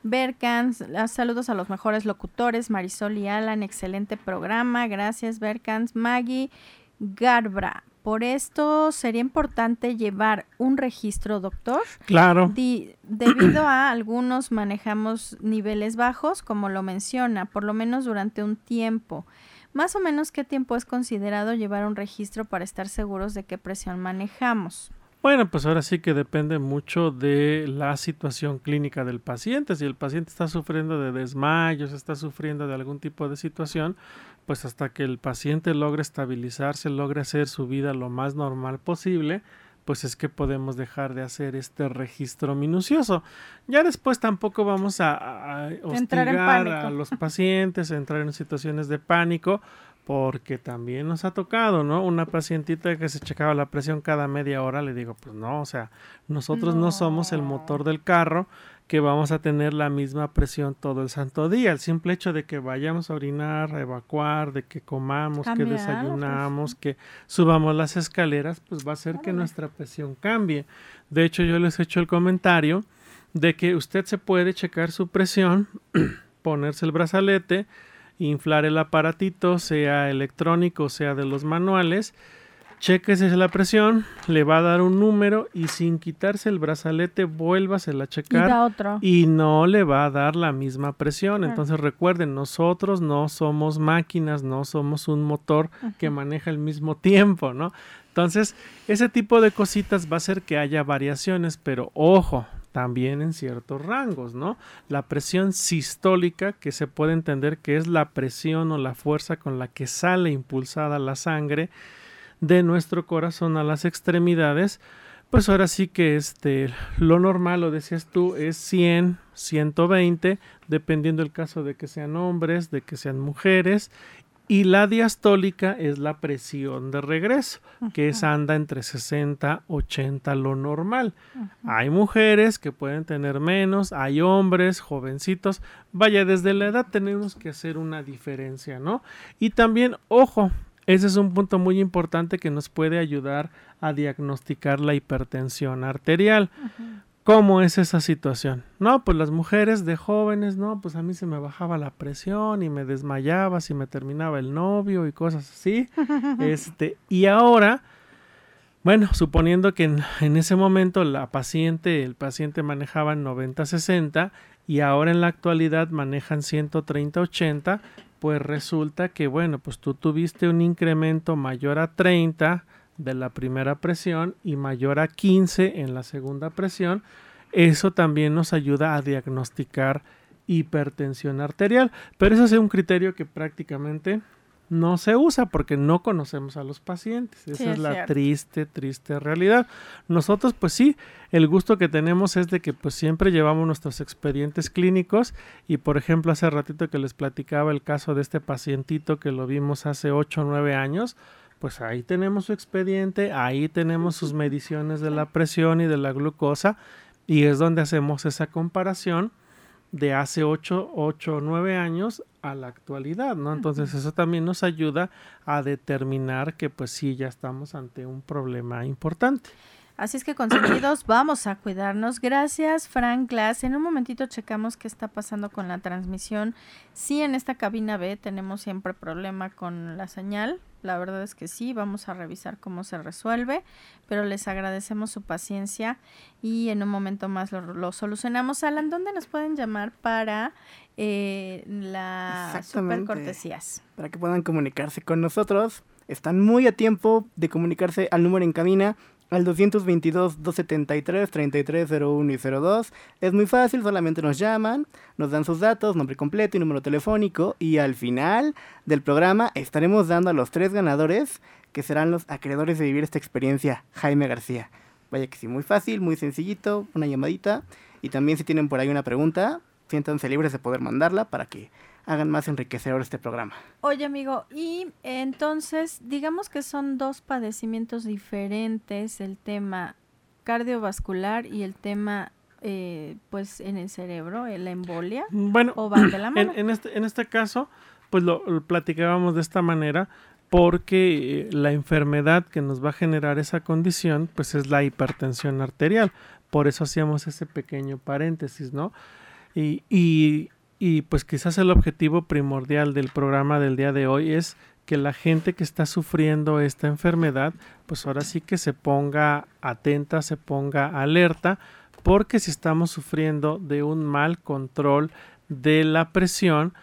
Berkans, saludos a los mejores locutores, Marisol y Alan, excelente programa, gracias Berkans. Maggie Garbra, por esto sería importante llevar un registro, doctor. Claro. debido a algunos manejamos niveles bajos, como lo menciona, por lo menos durante un tiempo. Más o menos qué tiempo es considerado llevar un registro para estar seguros de qué presión manejamos. Bueno, pues ahora sí que depende mucho de la situación clínica del paciente. Si el paciente está sufriendo de desmayos, está sufriendo de algún tipo de situación, pues hasta que el paciente logre estabilizarse, logre hacer su vida lo más normal posible, pues es que podemos dejar de hacer este registro minucioso. Ya después tampoco vamos a, hostigar a los pacientes, a entrar en situaciones de pánico, porque también nos ha tocado, ¿no? Una pacientita que se checaba la presión cada media hora, le digo, pues no, o sea, nosotros no somos el motor del carro, que vamos a tener la misma presión todo el santo día. El simple hecho de que vayamos a orinar, a evacuar, de que comamos, que desayunamos, que subamos las escaleras, pues va a hacer que nuestra presión cambie. De hecho, yo les he hecho el comentario de que usted se puede checar su presión, [CLEARS THROAT] ponerse el brazalete, inflar el aparatito, sea electrónico, sea de los manuales, Chequese la presión, le va a dar un número y sin quitarse el brazalete, vuélvasela a checar y, no le va a dar la misma presión. Entonces recuerden, nosotros no somos máquinas, no somos un motor que maneja el mismo [LAUGHS] tiempo, ¿no? Entonces, ese tipo de cositas va a hacer que haya variaciones, pero ojo, también en ciertos rangos, ¿no? La presión sistólica, que se puede entender que es la presión o la fuerza con la que sale impulsada la sangre, de nuestro corazón a las extremidades, pues ahora sí que este, lo normal, lo decías tú, es 100, 120, dependiendo el caso de que sean hombres, de que sean mujeres, y la diastólica es la presión de regreso, que es anda entre 60, 80, lo normal. Hay mujeres que pueden tener menos, hay hombres, jovencitos. Vaya, desde la edad tenemos que hacer una diferencia, ¿no? Y también, ojo, ese es un punto muy importante que nos puede ayudar a diagnosticar la hipertensión arterial. ¿Cómo es esa situación? No, pues las mujeres de jóvenes, no, pues a mí se me bajaba la presión y me desmayaba si me terminaba el novio y cosas así. [LAUGHS] este, y ahora, bueno, suponiendo que en, en, ese momento la paciente, el paciente manejaba 90-60 y ahora en la actualidad manejan 130-80, pues resulta que, bueno, pues tú tuviste un incremento mayor a 30 de la primera presión y mayor a 15 en la segunda presión, eso también nos ayuda a diagnosticar hipertensión arterial. Pero eso es un criterio que prácticamente no se usa porque no conocemos a los pacientes. Esa es, la triste, triste realidad. Nosotros, pues sí, el gusto que tenemos es de que pues siempre llevamos nuestros expedientes clínicos y por ejemplo hace ratito que les platicaba el caso de este pacientito que lo vimos hace 8 o 9 años, pues ahí tenemos su expediente, ahí tenemos sus mediciones de la presión y de la glucosa y es donde hacemos esa comparación de hace 8, o 9 años a la actualidad, ¿no? Entonces eso también nos ayuda a determinar que pues sí, ya estamos ante un problema importante. Así es que consentidos, [CLEARS THROAT] vamos a cuidarnos. Gracias, Frank Glass. En un momentito checamos qué está pasando con la transmisión. Sí, en esta cabina B tenemos siempre problema con la señal. La verdad es que sí, vamos a revisar cómo se resuelve, pero les agradecemos su paciencia y en un momento más lo, solucionamos. Alan, ¿dónde nos pueden llamar para eh, las super cortesías? Para que puedan comunicarse con nosotros. Están muy a tiempo de comunicarse al número en cabina al 222-273-3301 y 02. Es muy fácil, solamente nos llaman, nos dan sus datos, nombre completo y número telefónico y al final del programa estaremos dando a los tres ganadores que serán los acreedores de vivir esta experiencia, Jaime García. Vaya que sí, muy fácil, muy sencillito, una llamadita y también si tienen por ahí una pregunta, siéntanse libres de poder mandarla para que hagan más enriquecedor este programa. Oye, amigo, y entonces, digamos que son dos padecimientos diferentes, el tema cardiovascular y el tema, eh, pues, en el cerebro, la embolia. Bueno, ¿o van de la [CLEARS THROAT] mano? En, este, en este caso, pues lo, platicábamos de esta manera porque eh, la enfermedad que nos va a generar esa condición, pues es la hipertensión arterial. Por eso hacíamos ese pequeño paréntesis, ¿no? Y, y, y pues quizás el objetivo primordial del programa del día de hoy es que la gente que está sufriendo esta enfermedad, pues ahora sí que se ponga atenta, se ponga alerta, porque si estamos sufriendo de un mal control de la presión,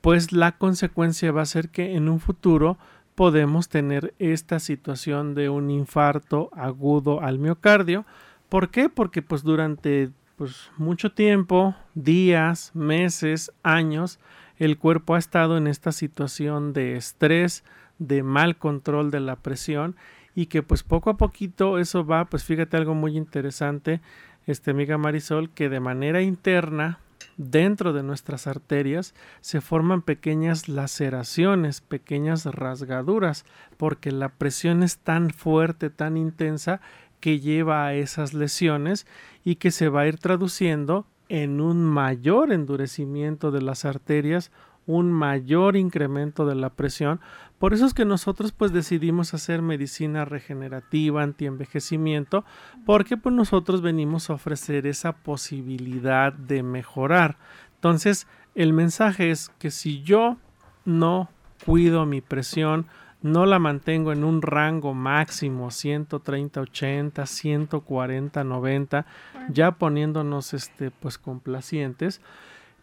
pues la consecuencia va a ser que en un futuro podemos tener esta situación de un infarto agudo al miocardio. ¿Por qué? Porque pues durante pues mucho tiempo, días, meses, años, el cuerpo ha estado en esta situación de estrés, de mal control de la presión y que pues poco a poquito eso va, pues fíjate algo muy interesante, este amiga Marisol, que de manera interna dentro de nuestras arterias se forman pequeñas laceraciones, pequeñas rasgaduras, porque la presión es tan fuerte, tan intensa, que lleva a esas lesiones y que se va a ir traduciendo en un mayor endurecimiento de las arterias, un mayor incremento de la presión. Por eso es que nosotros pues decidimos hacer medicina regenerativa, antienvejecimiento, porque pues nosotros venimos a ofrecer esa posibilidad de mejorar. Entonces, el mensaje es que si yo no cuido mi presión, no la mantengo en un rango máximo 130 80 140 90 ya poniéndonos este pues complacientes.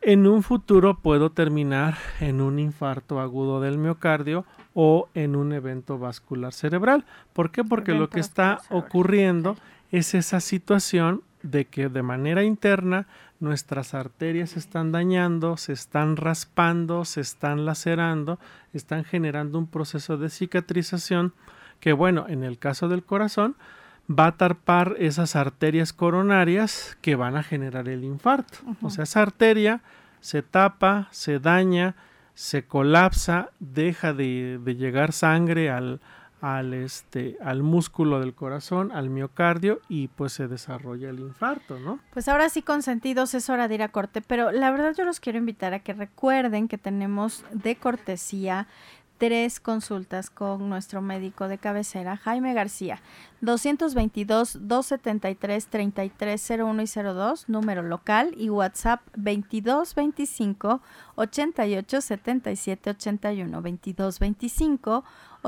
En un futuro puedo terminar en un infarto agudo del miocardio o en un evento vascular cerebral. ¿por qué? porque lo que está ocurriendo es esa situación de que de manera interna nuestras arterias se están dañando, se están raspando, se están lacerando, están generando un proceso de cicatrización que bueno, en el caso del corazón va a tarpar esas arterias coronarias que van a generar el infarto. O sea, esa arteria se tapa, se daña, se colapsa, deja de, de llegar sangre al, al este al músculo del corazón, al miocardio y pues se desarrolla el infarto, ¿no? Pues ahora sí consentidos es hora de ir a corte, pero la verdad yo los quiero invitar a que recuerden que tenemos de cortesía tres consultas con nuestro médico de cabecera, Jaime García. 222-273-3301 y 02, número local, y WhatsApp 2225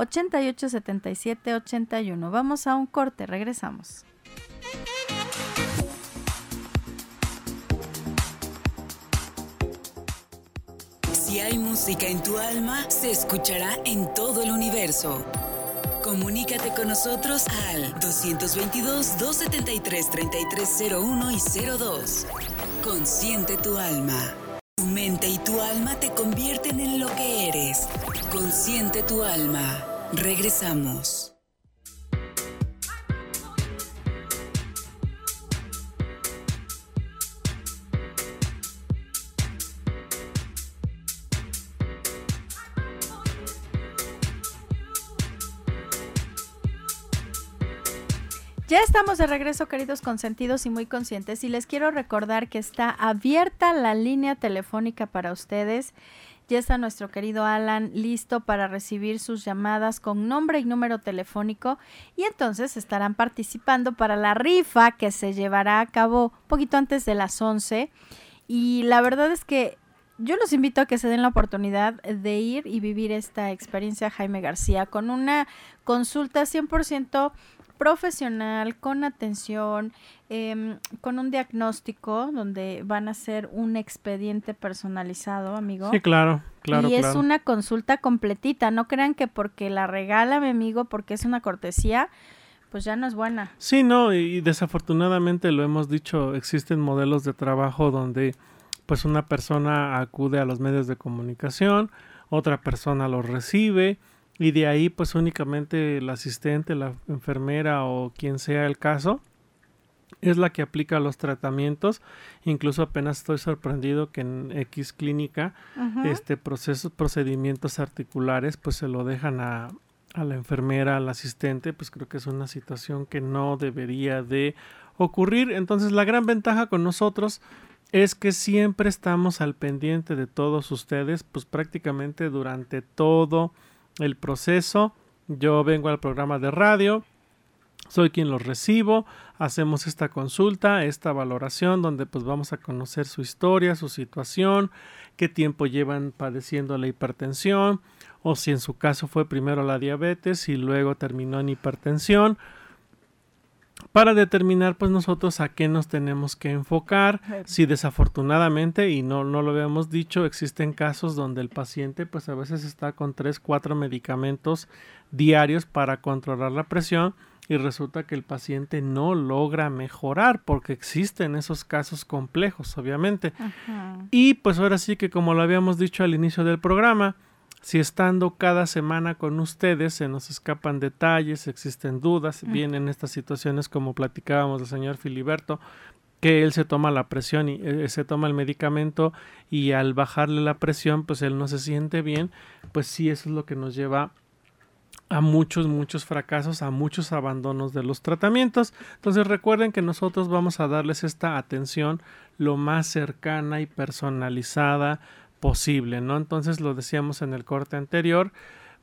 8877 81 2225 8877 81. Vamos a un corte, regresamos. Si hay música en tu alma, se escuchará en todo el universo. Comunícate con nosotros al 222-273-3301 y 02. Consciente tu alma. Tu mente y tu alma te convierten en lo que eres. Consciente tu alma. Regresamos. Ya estamos de regreso, queridos consentidos y muy conscientes, y les quiero recordar que está abierta la línea telefónica para ustedes. Ya está nuestro querido Alan listo para recibir sus llamadas con nombre y número telefónico y entonces estarán participando para la rifa que se llevará a cabo poquito antes de las 11. Y la verdad es que yo los invito a que se den la oportunidad de ir y vivir esta experiencia Jaime García con una consulta 100% profesional, con atención, em, con un diagnóstico donde van a hacer un expediente personalizado, amigo. Sí, claro, claro. y es una consulta completita. No crean que porque la regala mi amigo, porque es una cortesía, pues ya no es buena. Sí, no, y desafortunadamente lo hemos dicho, existen modelos de trabajo donde pues una persona acude a los medios de comunicación, otra persona los recibe y de ahí pues únicamente el asistente, la enfermera o quien sea el caso es la que aplica los tratamientos. Incluso apenas estoy sorprendido que en X clínica este proceso, procedimientos articulares pues se lo dejan a, a la enfermera, al asistente, pues creo que es una situación que no debería de ocurrir. Entonces la gran ventaja con nosotros es que siempre estamos al pendiente de todos ustedes, pues prácticamente durante todo el proceso. Yo vengo al programa de radio, soy quien los recibo, hacemos esta consulta, esta valoración donde pues vamos a conocer su historia, su situación, qué tiempo llevan padeciendo la hipertensión o si en su caso fue primero la diabetes y luego terminó en hipertensión para determinar pues nosotros a qué nos tenemos que enfocar si desafortunadamente y no, no lo habíamos dicho existen casos donde el paciente pues a veces está con 3 4 medicamentos diarios para controlar la presión y resulta que el paciente no logra mejorar porque existen esos casos complejos obviamente Ajá. y pues ahora sí que como lo habíamos dicho al inicio del programa, si estando cada semana con ustedes se nos escapan detalles, existen dudas, vienen estas situaciones como platicábamos del señor Filiberto, que él se toma la presión y eh, se toma el medicamento y al bajarle la presión pues él no se siente bien, pues sí eso es lo que nos lleva a muchos, muchos fracasos, a muchos abandonos de los tratamientos. Entonces recuerden que nosotros vamos a darles esta atención lo más cercana y personalizada posible, ¿no? Entonces lo decíamos en el corte anterior,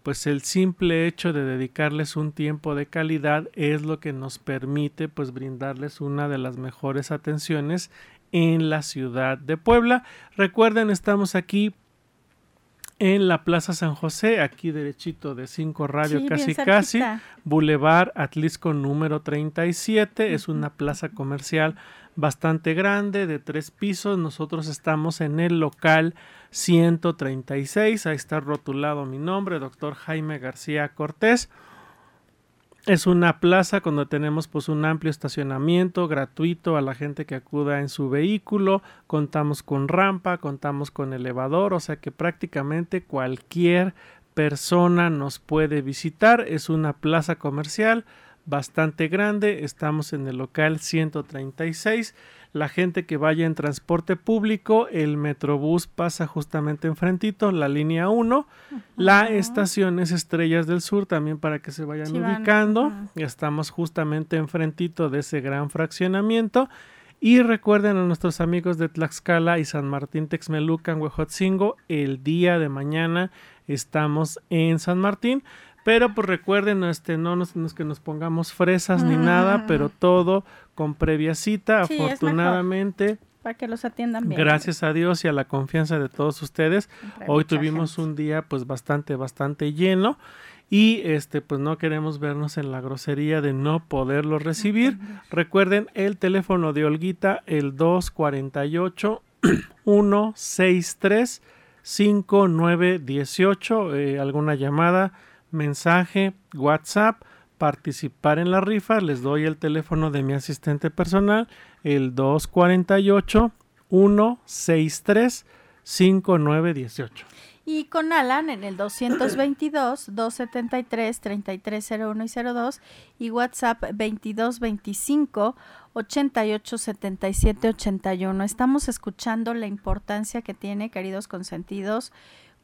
pues el simple hecho de dedicarles un tiempo de calidad es lo que nos permite pues brindarles una de las mejores atenciones en la ciudad de Puebla. Recuerden, estamos aquí en la Plaza San José, aquí derechito de 5 Radio, Sí, casi casi. Boulevard Atlisco número 37, es una plaza comercial bastante grande de tres pisos, nosotros estamos en el local 136, ahí está rotulado mi nombre, doctor Jaime García Cortés. Es una plaza donde tenemos pues un amplio estacionamiento gratuito a la gente que acuda en su vehículo, contamos con rampa, contamos con elevador, o sea que prácticamente cualquier persona nos puede visitar, es una plaza comercial bastante grande, estamos en el local 136, la gente que vaya en transporte público, el Metrobús pasa justamente enfrentito, la línea 1, la estación es Estrellas del Sur también para que se vayan Sí, van, ubicando, estamos justamente enfrentito de ese gran fraccionamiento. Y recuerden a nuestros amigos de Tlaxcala y San Martín Texmelucan, Huejotzingo, el día de mañana estamos en San Martín. Pero pues recuerden, este, no nos, no es que nos pongamos fresas ni nada, pero todo con previa cita. Sí. Afortunadamente, Para que los atiendan bien. gracias a Dios y a la confianza de todos ustedes, Siempre hoy tuvimos gente. un día pues bastante, bastante lleno. Y este, pues no queremos vernos en la grosería de no poderlo recibir. Recuerden el teléfono de Olguita, el 248 163 5918. eh, alguna llamada, mensaje, WhatsApp, participar en la rifa. Les doy el teléfono de mi asistente personal, el 248 163 5918. Y con Alan en el 222-273-3301 y 02 y WhatsApp 2225-887781. Estamos escuchando la importancia que tiene, queridos consentidos,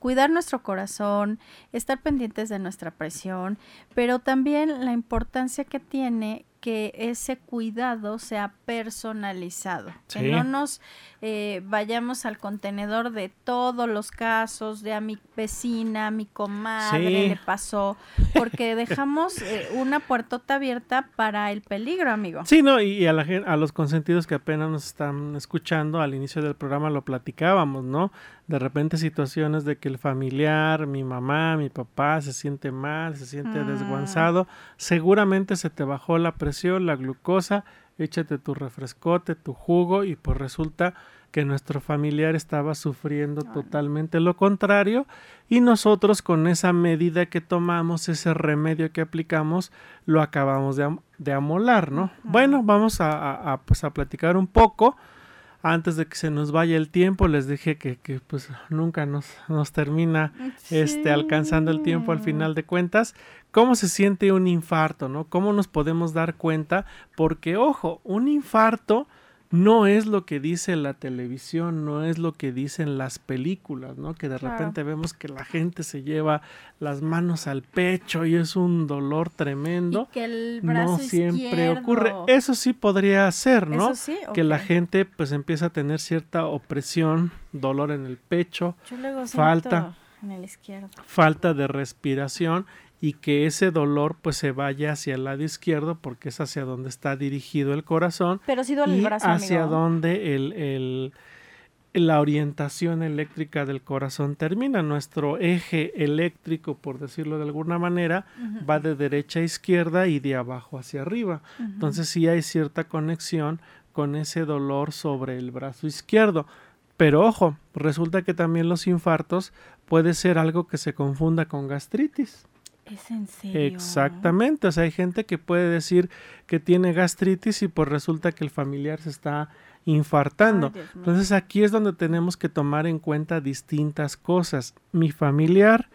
cuidar nuestro corazón, estar pendientes de nuestra presión, pero también la importancia que tiene que ese cuidado sea personalizado, que no nos eh, vayamos al contenedor de todos los casos, de a mi vecina, a mi comadre Sí. le pasó, porque dejamos eh, una puertota abierta para el peligro, amigo. Sí, no, y a, la, a los consentidos que apenas nos están escuchando, al inicio del programa lo platicábamos, ¿no? De repente situaciones de que el familiar, mi mamá, mi papá se siente mal, se siente Mm. desguanzado, seguramente se te bajó la presión, la glucosa, échate tu refrescote, tu jugo y pues resulta que nuestro familiar estaba sufriendo totalmente lo contrario y nosotros con esa medida que tomamos, ese remedio que aplicamos, lo acabamos de, am- de amolar, ¿no? Bueno, vamos a, a- a, pues a platicar un poco. Antes de que se nos vaya el tiempo, les dije que, que, pues nunca nos, nos termina este, alcanzando el tiempo al final de cuentas. ¿Cómo se siente un infarto, no? ¿Cómo nos podemos dar cuenta? Porque, ojo, un infarto no es lo que dice la televisión, no es lo que dicen las películas, ¿no? Que de Claro. repente vemos que la gente se lleva las manos al pecho y es un dolor tremendo. Y que el brazo No siempre izquierdo- ocurre. Eso sí podría ser, ¿no? Eso sí, Que la gente pues empieza a tener cierta opresión, dolor en el pecho, Yo luego falta. en el izquierdo. falta de respiración y que ese dolor pues se vaya hacia el lado izquierdo porque es hacia donde está dirigido el corazón Pero sí duele y el brazo, hacia amigo. donde el, el- la orientación eléctrica del corazón termina. Nuestro eje eléctrico, por decirlo de alguna manera, va de derecha a izquierda y de abajo hacia arriba. Entonces sí hay cierta conexión con ese dolor sobre el brazo izquierdo. Pero ojo, resulta que también los infartos puede ser algo que se confunda con gastritis. ¿Es en serio? Exactamente, o sea, hay gente que puede decir que tiene gastritis y pues resulta que el familiar se está infartando. Ay. Entonces aquí es donde tenemos que tomar en cuenta distintas cosas. Mi familiar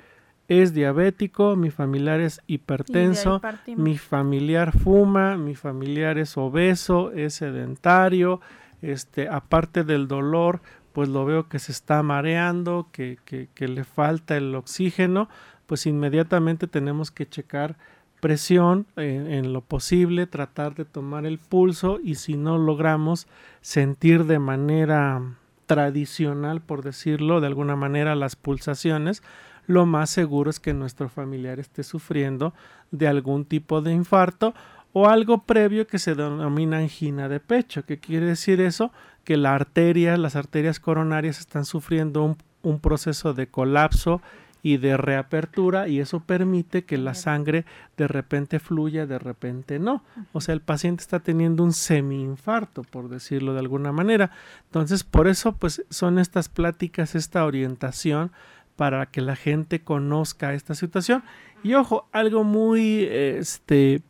es diabético, mi familiar es hipertenso, mi familiar fuma, mi familiar es obeso, es sedentario, este, aparte del dolor, pues lo veo que se está mareando, que, que, que le falta el oxígeno, pues inmediatamente tenemos que checar presión en, lo posible, tratar de tomar el pulso y si no logramos sentir de manera tradicional, por decirlo de alguna manera, las pulsaciones, lo más seguro es que nuestro familiar esté sufriendo de algún tipo de infarto o algo previo que se denomina angina de pecho. ¿Qué quiere decir eso? Que la arteria, las arterias coronarias están sufriendo un proceso de colapso y de reapertura y eso permite que la sangre de repente fluya, de repente no. O sea, el paciente está teniendo un semi-infarto, por decirlo de alguna manera. Entonces, por eso, pues son estas pláticas, esta orientación para que la gente conozca esta situación. Y ojo, algo muy este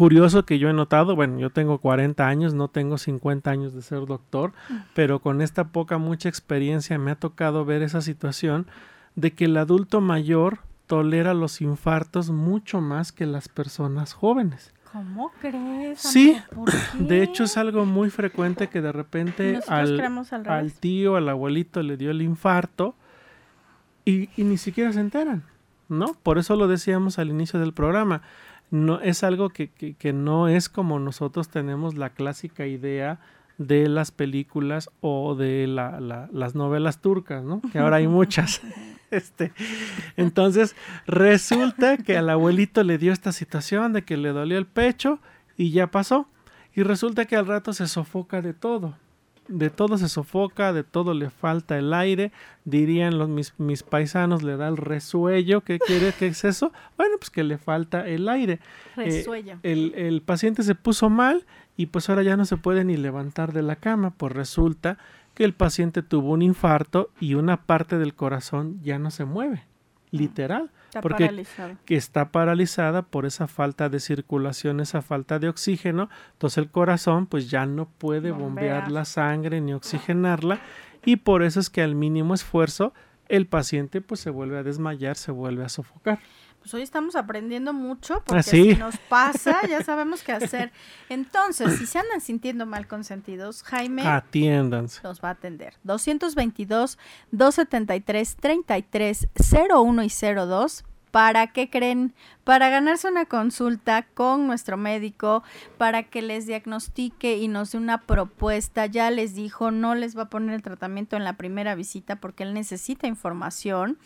curioso que yo he notado, bueno, yo tengo 40 años, no tengo 50 años de ser doctor, pero con esta poca mucha experiencia me ha tocado ver esa situación de que el adulto mayor tolera los infartos mucho más que las personas jóvenes. ¿Cómo crees? Sí, amigo? ¿Por [CLEARS THROAT] qué? De hecho es algo muy frecuente que de repente al, al tío, al abuelito le dio el infarto y, y ni siquiera se enteran, ¿no? Por eso lo decíamos al inicio del programa. No es algo que, que, que no es como nosotros tenemos la clásica idea de las películas o de la, la, las novelas turcas, ¿no? Que ahora hay muchas. [LAUGHS] Este, entonces, resulta que al abuelito le dio esta situación de que le dolió el pecho y ya pasó. Y resulta que al rato se sofoca de todo. De todo se sofoca, de todo le falta el aire. Dirían los, mis, mis paisanos, le da el resuello. ¿Qué quiere? ¿Qué es eso? Bueno, pues que le falta el aire. Eh, Resuello. el, el paciente se puso mal y pues ahora ya no se puede ni levantar de la cama. Pues resulta que el paciente tuvo un infarto y una parte del corazón ya no se mueve. Literal. Está porque que está paralizada por esa falta de circulación, esa falta de oxígeno, entonces el corazón pues ya no puede Bombear. la sangre ni oxigenarla y por eso es que al mínimo esfuerzo el paciente pues se vuelve a desmayar, se vuelve a sofocar. Pues hoy estamos aprendiendo mucho porque sí. si nos pasa, ya sabemos qué hacer. Entonces, si se andan sintiendo mal consentidos, Jaime Atiéndanse. los va a atender. 222-273-3301 y 02. ¿Para qué creen? Para ganarse una consulta con nuestro médico, para que les diagnostique y nos dé una propuesta. Ya les dijo, no les va a poner el tratamiento en la primera visita porque él necesita información.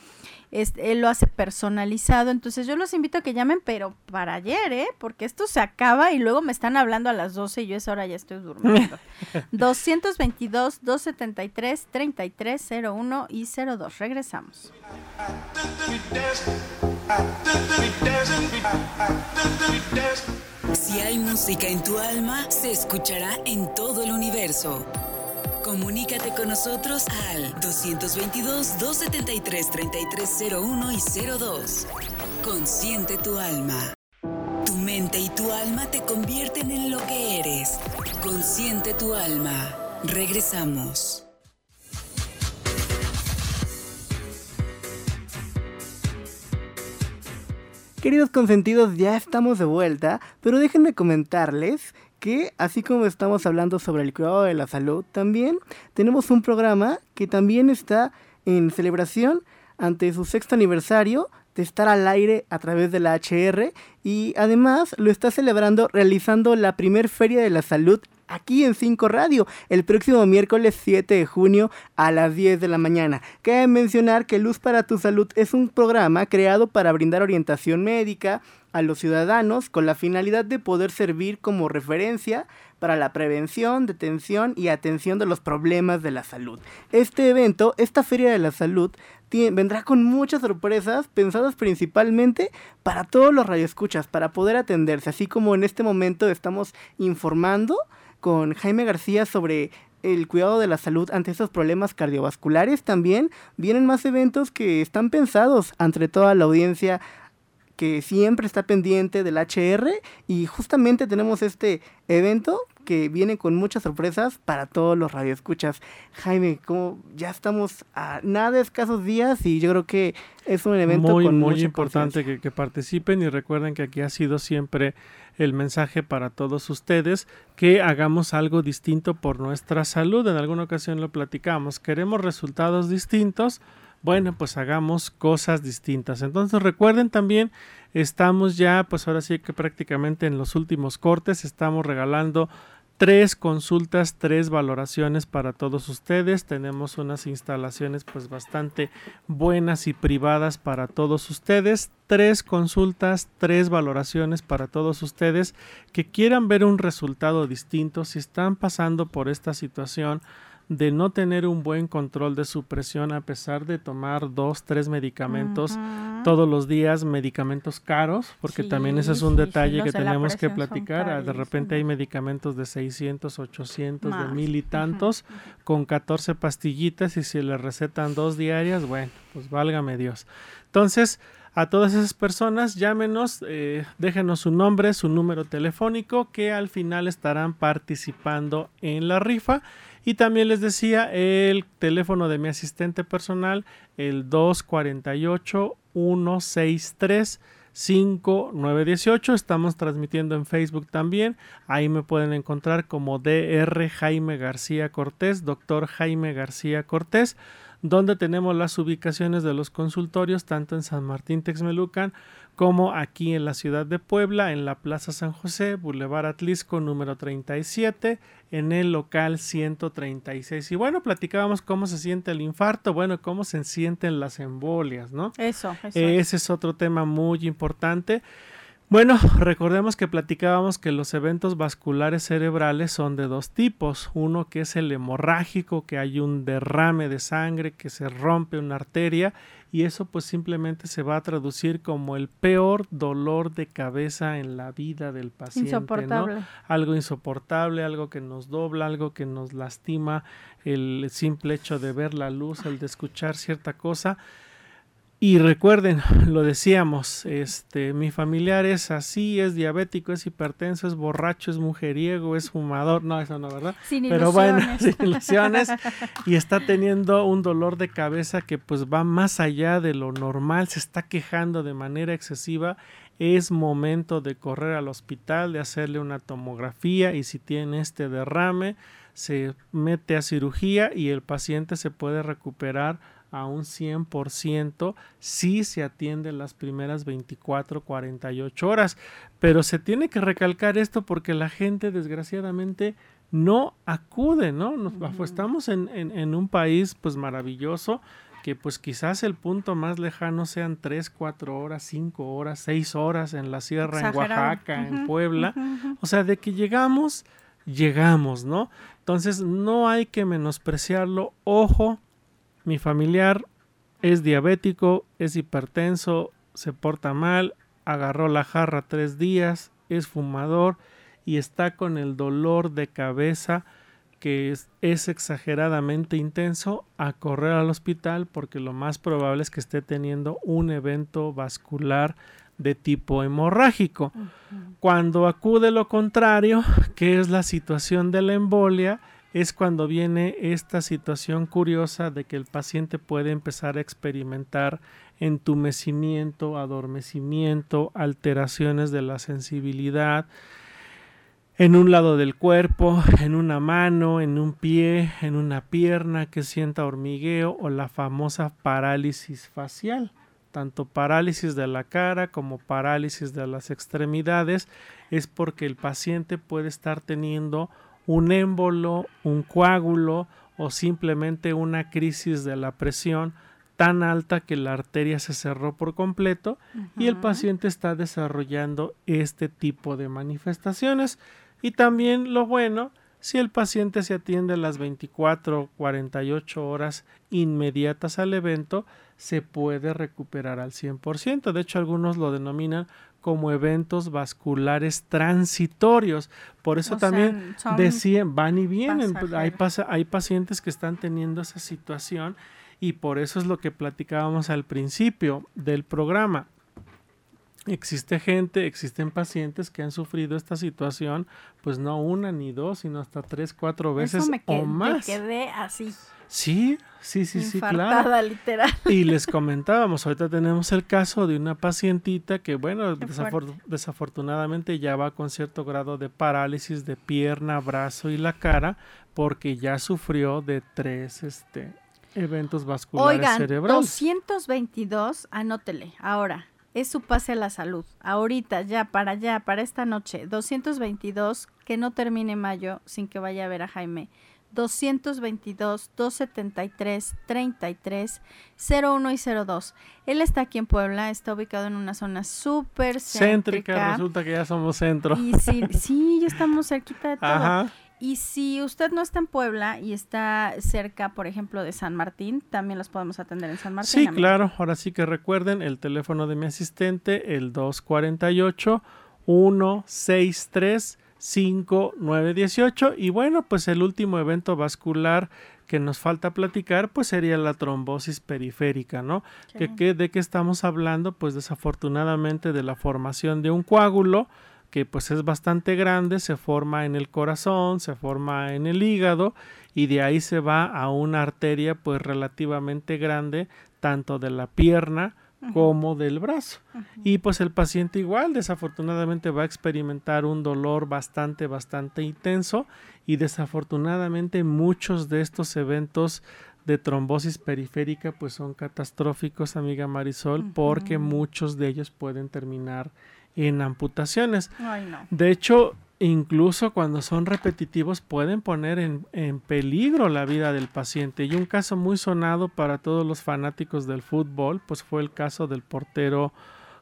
Este, él lo hace personalizado. Entonces yo los invito a que llamen, pero para ayer, ¿eh? Porque esto se acaba y luego me están hablando a las 12 y yo a esa hora ya estoy durmiendo. [LAUGHS] 222-273-3301 y 02. Regresamos. Si hay música en tu alma, se escuchará en todo el universo. Comunícate con nosotros al 222-273-3301 y 02. Consciente tu alma. Tu mente y tu alma te convierten en lo que eres. Consciente tu alma. Regresamos. Queridos consentidos, ya estamos de vuelta, pero déjenme comentarles que así como estamos hablando sobre el cuidado de la salud, también tenemos un programa que también está en celebración ante su sexto aniversario de estar al aire a través de la HR y además lo está celebrando realizando la primer feria de la salud aquí en 5 Radio el próximo miércoles 7 de junio a las 10 de la mañana. Cabe mencionar que Luz para tu Salud es un programa creado para brindar orientación médica a los ciudadanos con la finalidad de poder servir como referencia para la prevención, detención y atención de los problemas de la salud. Este evento, esta Feria de la Salud, vendrá con muchas sorpresas pensadas principalmente para todos los radioescuchas, para poder atenderse, así como en este momento estamos informando con Jaime García sobre el cuidado de la salud ante estos problemas cardiovasculares. También vienen más eventos que están pensados ante toda la audiencia que siempre está pendiente del HR y justamente tenemos este evento que viene con muchas sorpresas para todos los radioescuchas. Jaime, como ya estamos a nada de escasos días y yo creo que es un evento muy, con muy mucha importante que, que participen y recuerden que aquí ha sido siempre el mensaje para todos ustedes que hagamos algo distinto por nuestra salud. En alguna ocasión lo platicamos. Queremos resultados distintos. Bueno, pues hagamos cosas distintas. Entonces recuerden también, estamos ya, pues ahora sí que prácticamente en los últimos cortes, estamos regalando tres consultas, tres valoraciones para todos ustedes. Tenemos unas instalaciones pues bastante buenas y privadas para todos ustedes. Tres consultas, tres valoraciones para todos ustedes que quieran ver un resultado distinto si están pasando por esta situación de no tener un buen control de su presión a pesar de tomar dos, tres medicamentos todos los días, medicamentos caros, porque Sí, también ese es un sí, detalle que tenemos que platicar. Ah, De repente hay medicamentos de 600, 800, de mil y tantos, con 14 pastillitas y si le recetan dos diarias, bueno, pues válgame Dios. Entonces, a todas esas personas, llámenos, eh, déjenos su nombre, su número telefónico, que al final estarán participando en la rifa. Y también les decía el teléfono de mi asistente personal, el 248-163. 5918 estamos transmitiendo en Facebook también ahí me pueden encontrar como DR Jaime García Cortés doctor Jaime García Cortés donde tenemos las ubicaciones de los consultorios tanto en San Martín Texmelucan como aquí en la ciudad de Puebla, en la Plaza San José, Boulevard Atlisco número 37, en el local 136. Y bueno, platicábamos cómo se siente el infarto, bueno, cómo se sienten las embolias, ¿no? Eso, eso. Ese es otro tema muy importante. Bueno, recordemos que platicábamos que los eventos vasculares cerebrales son de dos tipos. Uno que es el hemorrágico, que hay un derrame de sangre, que se rompe una arteria y eso pues simplemente se va a traducir como el peor dolor de cabeza en la vida del paciente. Insoportable. ¿no? Algo insoportable, algo que nos dobla, algo que nos lastima, el simple hecho de ver la luz, el de escuchar cierta cosa. Y recuerden, [LAUGHS] lo decíamos, este, mi familiar es así, es diabético, es hipertenso, es borracho, es mujeriego, es fumador, no, eso no, ¿verdad? Sin Pero bueno, [LAUGHS] sin ilusiones, y está teniendo un dolor de cabeza que pues va más allá de lo normal, se está quejando de manera excesiva, es momento de correr al hospital, de hacerle una tomografía y si tiene este derrame, se mete a cirugía y el paciente se puede recuperar a un 100% si se atiende las primeras 24, 48 horas. Pero se tiene que recalcar esto porque la gente desgraciadamente no acude, ¿no? Nos, Estamos en, en, en un país pues maravilloso que pues quizás el punto más lejano sean 3, 4 horas, 5 horas, 6 horas en la sierra, en. Oaxaca, en Puebla. O sea, de que llegamos, llegamos, ¿no? Entonces no hay que menospreciarlo. Ojo, mi familiar es diabético, es hipertenso, se porta mal, agarró la jarra tres días, es fumador y está con el dolor de cabeza que es, es exageradamente intenso a correr al hospital porque lo más probable es que esté teniendo un evento vascular de tipo hemorrágico. Cuando acude lo contrario, que es la situación de la embolia, es cuando viene esta situación curiosa de que el paciente puede empezar a experimentar entumecimiento, adormecimiento, alteraciones de la sensibilidad en un lado del cuerpo, en una mano, en un pie, en una pierna que sienta hormigueo o la famosa parálisis facial. Tanto parálisis de la cara como parálisis de las extremidades, es porque el paciente puede estar teniendo un émbolo, un coágulo o simplemente una crisis de la presión tan alta que la arteria se cerró por completo y el paciente está desarrollando este tipo de manifestaciones. Y también lo bueno, si el paciente se atiende las 24 48 horas inmediatas al evento, se puede recuperar al 100%. De hecho, algunos lo denominan como eventos vasculares transitorios. Por eso O también decían, van y vienen. Pues, Hay, pasa- hay pacientes que están teniendo esa situación y por eso es lo que platicábamos al principio del programa. Existe gente, existen pacientes que han sufrido esta situación, pues no una ni dos, sino hasta tres, cuatro veces Eso me, o me más. quedé así, Sí, sí, sí, sí, claro. infartada literal. Y les comentábamos, ahorita tenemos el caso de una pacientita que, bueno, desafor- desafortunadamente ya va con cierto grado de parálisis de pierna, brazo y la cara, porque ya sufrió de tres este, eventos vasculares Oigan, cerebrales. 222, anótele, ahora, es su pase a la salud. Ahorita, ya, para allá, para esta noche, 222, que no termine mayo sin que vaya a ver a Jaime. 222 273 33 01 y 02. Él está aquí en Puebla, está ubicado en una zona súper Céntrica, céntrica. resulta que ya somos centro. Y sí, sí, ya estamos cerquita de todo. Ajá. Y si usted no está en Puebla y está cerca, por ejemplo, de San Martín, también los podemos atender en San Martín. Sí, amigo. claro. Ahora sí que recuerden el teléfono de mi asistente, el 248 163 5918 y bueno, pues el último evento vascular que nos falta platicar pues sería la trombosis periférica, ¿no? Que, que- ¿De qué estamos hablando? Pues desafortunadamente de la formación de un coágulo que pues es bastante grande, se forma en el corazón, se forma en el hígado y de ahí se va a una arteria pues relativamente grande tanto de la pierna como del brazo. Y pues el paciente igual desafortunadamente va a experimentar un dolor bastante, bastante intenso y desafortunadamente muchos de estos eventos de trombosis periférica pues son catastróficos, amiga Marisol, porque muchos de ellos pueden terminar en amputaciones. Ay, no. De hecho, incluso cuando son repetitivos pueden poner en, en, peligro la vida del paciente. Y un caso muy sonado para todos los fanáticos del fútbol, pues fue el caso del portero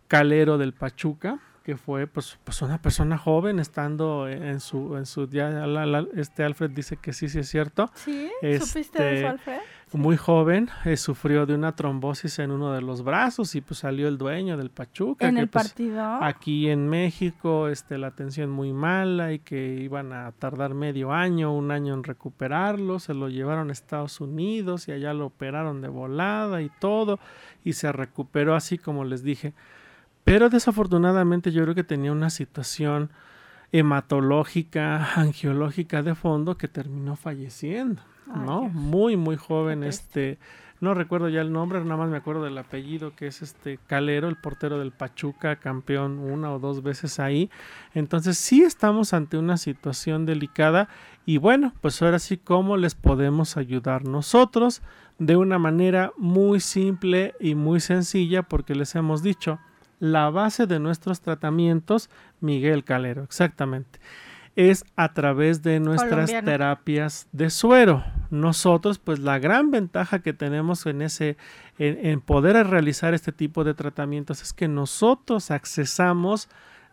Calero del Pachuca, que fue pues, pues una persona joven estando en su en su ya la, la, este Alfred dice que sí sí es cierto. Sí este, supiste de eso Alfred muy joven eh, sufrió de una trombosis en uno de los brazos y pues salió el dueño del Pachuca en que, el pues, partido aquí en México este la atención muy mala y que iban a tardar medio año un año en recuperarlo se lo llevaron a Estados Unidos y allá lo operaron de volada y todo y se recuperó así como les dije pero desafortunadamente yo creo que tenía una situación hematológica, angiológica de fondo que terminó falleciendo, ¿no? Muy, muy joven, este, no recuerdo ya el nombre, nada más me acuerdo del apellido, que es este Calero, el portero del Pachuca, campeón una o dos veces ahí. Entonces sí estamos ante una situación delicada y bueno, pues ahora sí, ¿cómo les podemos ayudar nosotros? De una manera muy simple y muy sencilla, porque les hemos dicho, la base de nuestros tratamientos, Miguel Calero, exactamente, es a través de nuestras Colombiano. terapias de suero. Nosotros, pues la gran ventaja que tenemos en ese, en, en poder realizar este tipo de tratamientos es que nosotros accesamos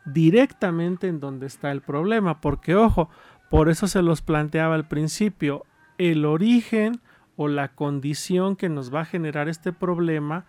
directamente en donde está el problema, porque ojo, por eso se los planteaba al principio, el origen o la condición que nos va a generar este problema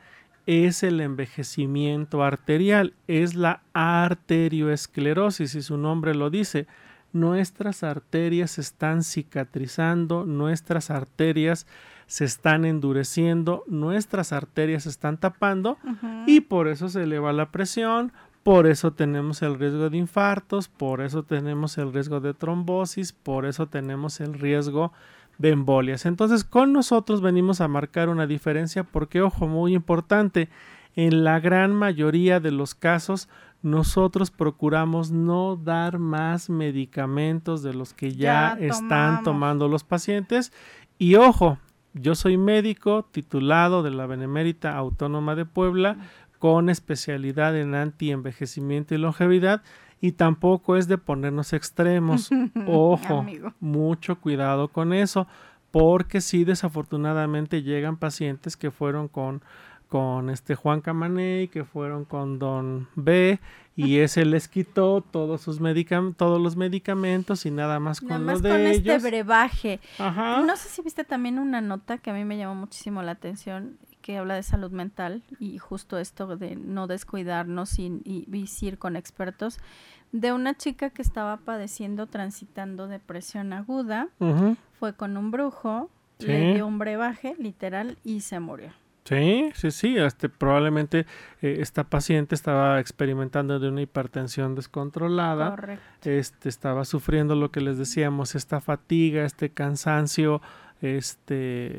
es el envejecimiento arterial, es la arterioesclerosis, y su nombre lo dice. Nuestras arterias se están cicatrizando, nuestras arterias se están endureciendo, nuestras arterias se están tapando y por eso se eleva la presión, por eso tenemos el riesgo de infartos, por eso tenemos el riesgo de trombosis, por eso tenemos el riesgo de embolias. Entonces con nosotros venimos a marcar una diferencia porque, ojo, muy importante, en la gran mayoría de los casos nosotros procuramos no dar más medicamentos de los que ya, Ya están tomando los pacientes. Y ojo, yo soy médico titulado de la Benemérita Autónoma de Puebla con especialidad en antienvejecimiento y longevidad y tampoco es de ponernos extremos. [LAUGHS] Ojo, Amigo. mucho cuidado con eso, porque sí desafortunadamente llegan pacientes que fueron con con este Juan Camaney, que fueron con Don B y [LAUGHS] ese les quitó todos sus medicam todos los medicamentos y nada más con Nada lo más de con ellos. este brebaje. Ajá. No sé si viste también una nota que a mí me llamó muchísimo la atención, que habla de salud mental y justo esto de no descuidarnos y, y, y ir con expertos, de una chica que estaba padeciendo, transitando depresión aguda, fue con un brujo, Sí. le dio un brebaje, literal, y se murió. Sí, sí, sí. Este, probablemente eh, esta paciente estaba experimentando de una hipertensión descontrolada. Correcto. Este, estaba sufriendo lo que les decíamos, esta fatiga, este cansancio, este,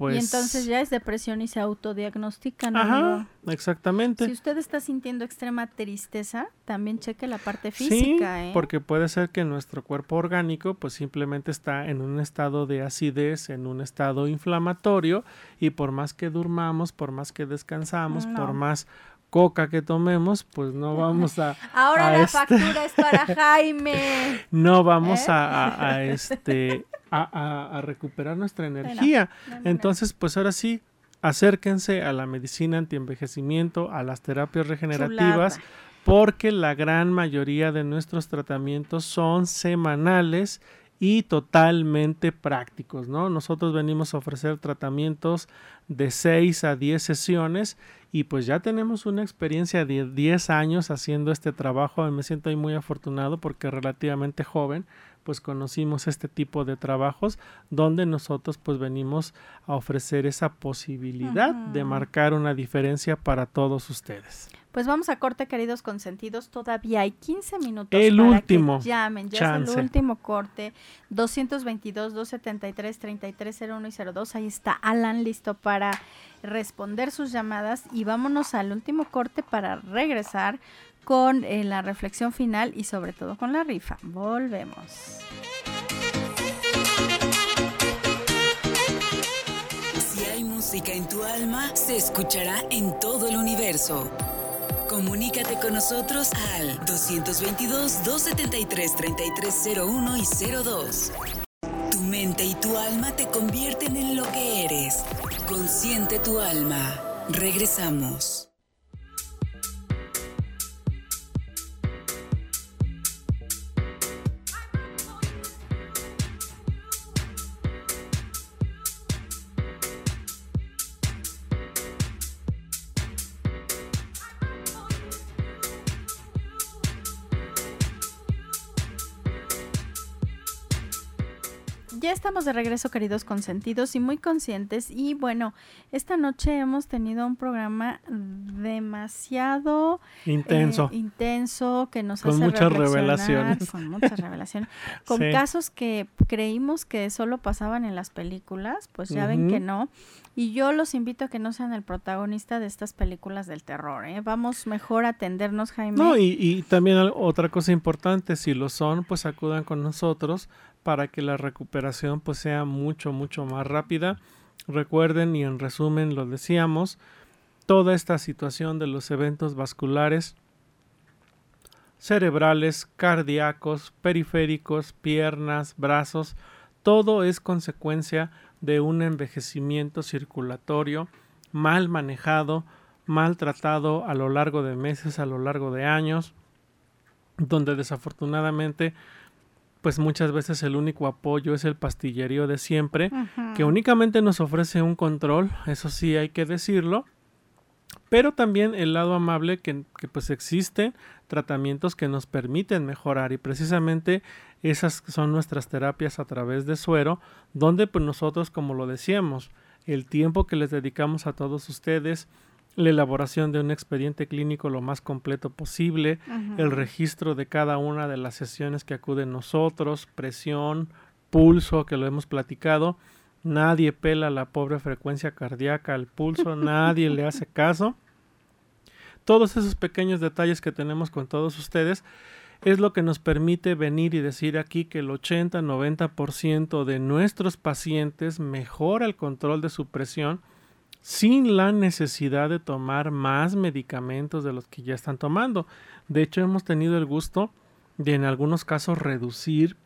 pues. y entonces ya es depresión y se autodiagnostican. Ajá, amigo. exactamente. Si usted está sintiendo extrema tristeza, también cheque la parte Sí, física, ¿eh? porque puede ser que nuestro cuerpo orgánico pues simplemente está en un estado de acidez, en un estado inflamatorio y por más que durmamos, por más que descansamos, No. por más coca que tomemos, pues no vamos a [LAUGHS] Ahora a la este- factura es para [LAUGHS] Jaime. no vamos ¿Eh? a, a- a, este a, a- a recuperar nuestra energía. No, no, no. Entonces, pues ahora sí, acérquense a la medicina antienvejecimiento, a las terapias regenerativas, Chulada. porque la gran mayoría de nuestros tratamientos son semanales y totalmente prácticos, ¿no? Nosotros venimos a ofrecer tratamientos de 6 a 10 sesiones y pues ya tenemos una experiencia de 10 años haciendo este trabajo me siento ahí muy afortunado porque relativamente joven pues conocimos este tipo de trabajos donde nosotros pues venimos a ofrecer esa posibilidad de marcar una diferencia para todos ustedes. Pues vamos a corte, queridos consentidos. Todavía hay 15 minutos El para último que llamen. Ya es chance. el último corte. 222-273-3301 y 02. Ahí está Alan listo para responder sus llamadas. Y vámonos al último corte para regresar con eh, la reflexión final y sobre todo con la rifa. Volvemos. música en tu alma se escuchará en todo el universo. Comunícate con nosotros al 222-273-3301 y 02. Tu mente y tu alma te convierten en lo que eres. Consciente tu alma. Regresamos. Ya estamos de regreso, queridos consentidos y muy conscientes. Y bueno, esta noche hemos tenido un programa demasiado Intenso. eh, intenso que nos Con hace muchas revelaciones. Con muchas revelaciones. [LAUGHS] Con Sí. casos que creímos que solo pasaban en las películas, pues ya ven que no. Y yo los invito a que no sean el protagonista de estas películas del terror. ¿eh? Vamos mejor a atendernos, Jaime. No, y, y también otra cosa importante, si lo son, pues acudan con nosotros para que la recuperación pues sea mucho, mucho más rápida. Recuerden, y en resumen lo decíamos, toda esta situación de los eventos vasculares cerebrales, cardíacos, periféricos, piernas, brazos, todo es consecuencia un envejecimiento circulatorio mal manejado, mal tratado a lo largo de meses, a lo largo de años, donde desafortunadamente pues muchas veces el único apoyo es el pastillerío de siempre, que únicamente nos ofrece un control, eso sí hay que decirlo, pero también el lado amable que, que, pues existe tratamientos que nos permiten mejorar y precisamente esas son nuestras terapias a través de suero, donde pues nosotros como lo decíamos, el tiempo que les dedicamos a todos ustedes, la elaboración de un expediente clínico lo más completo posible, el registro de cada una de las sesiones que acuden nosotros, presión, pulso, que lo hemos platicado. Nadie pela la pobre frecuencia cardíaca al pulso, [LAUGHS] nadie le hace caso. Todos esos pequeños detalles que tenemos con todos ustedes es lo que nos permite venir y decir aquí que el 80-90% de nuestros pacientes mejora el control de su presión sin la necesidad de tomar más medicamentos de los que ya están tomando. De hecho, hemos tenido el gusto de en algunos casos reducir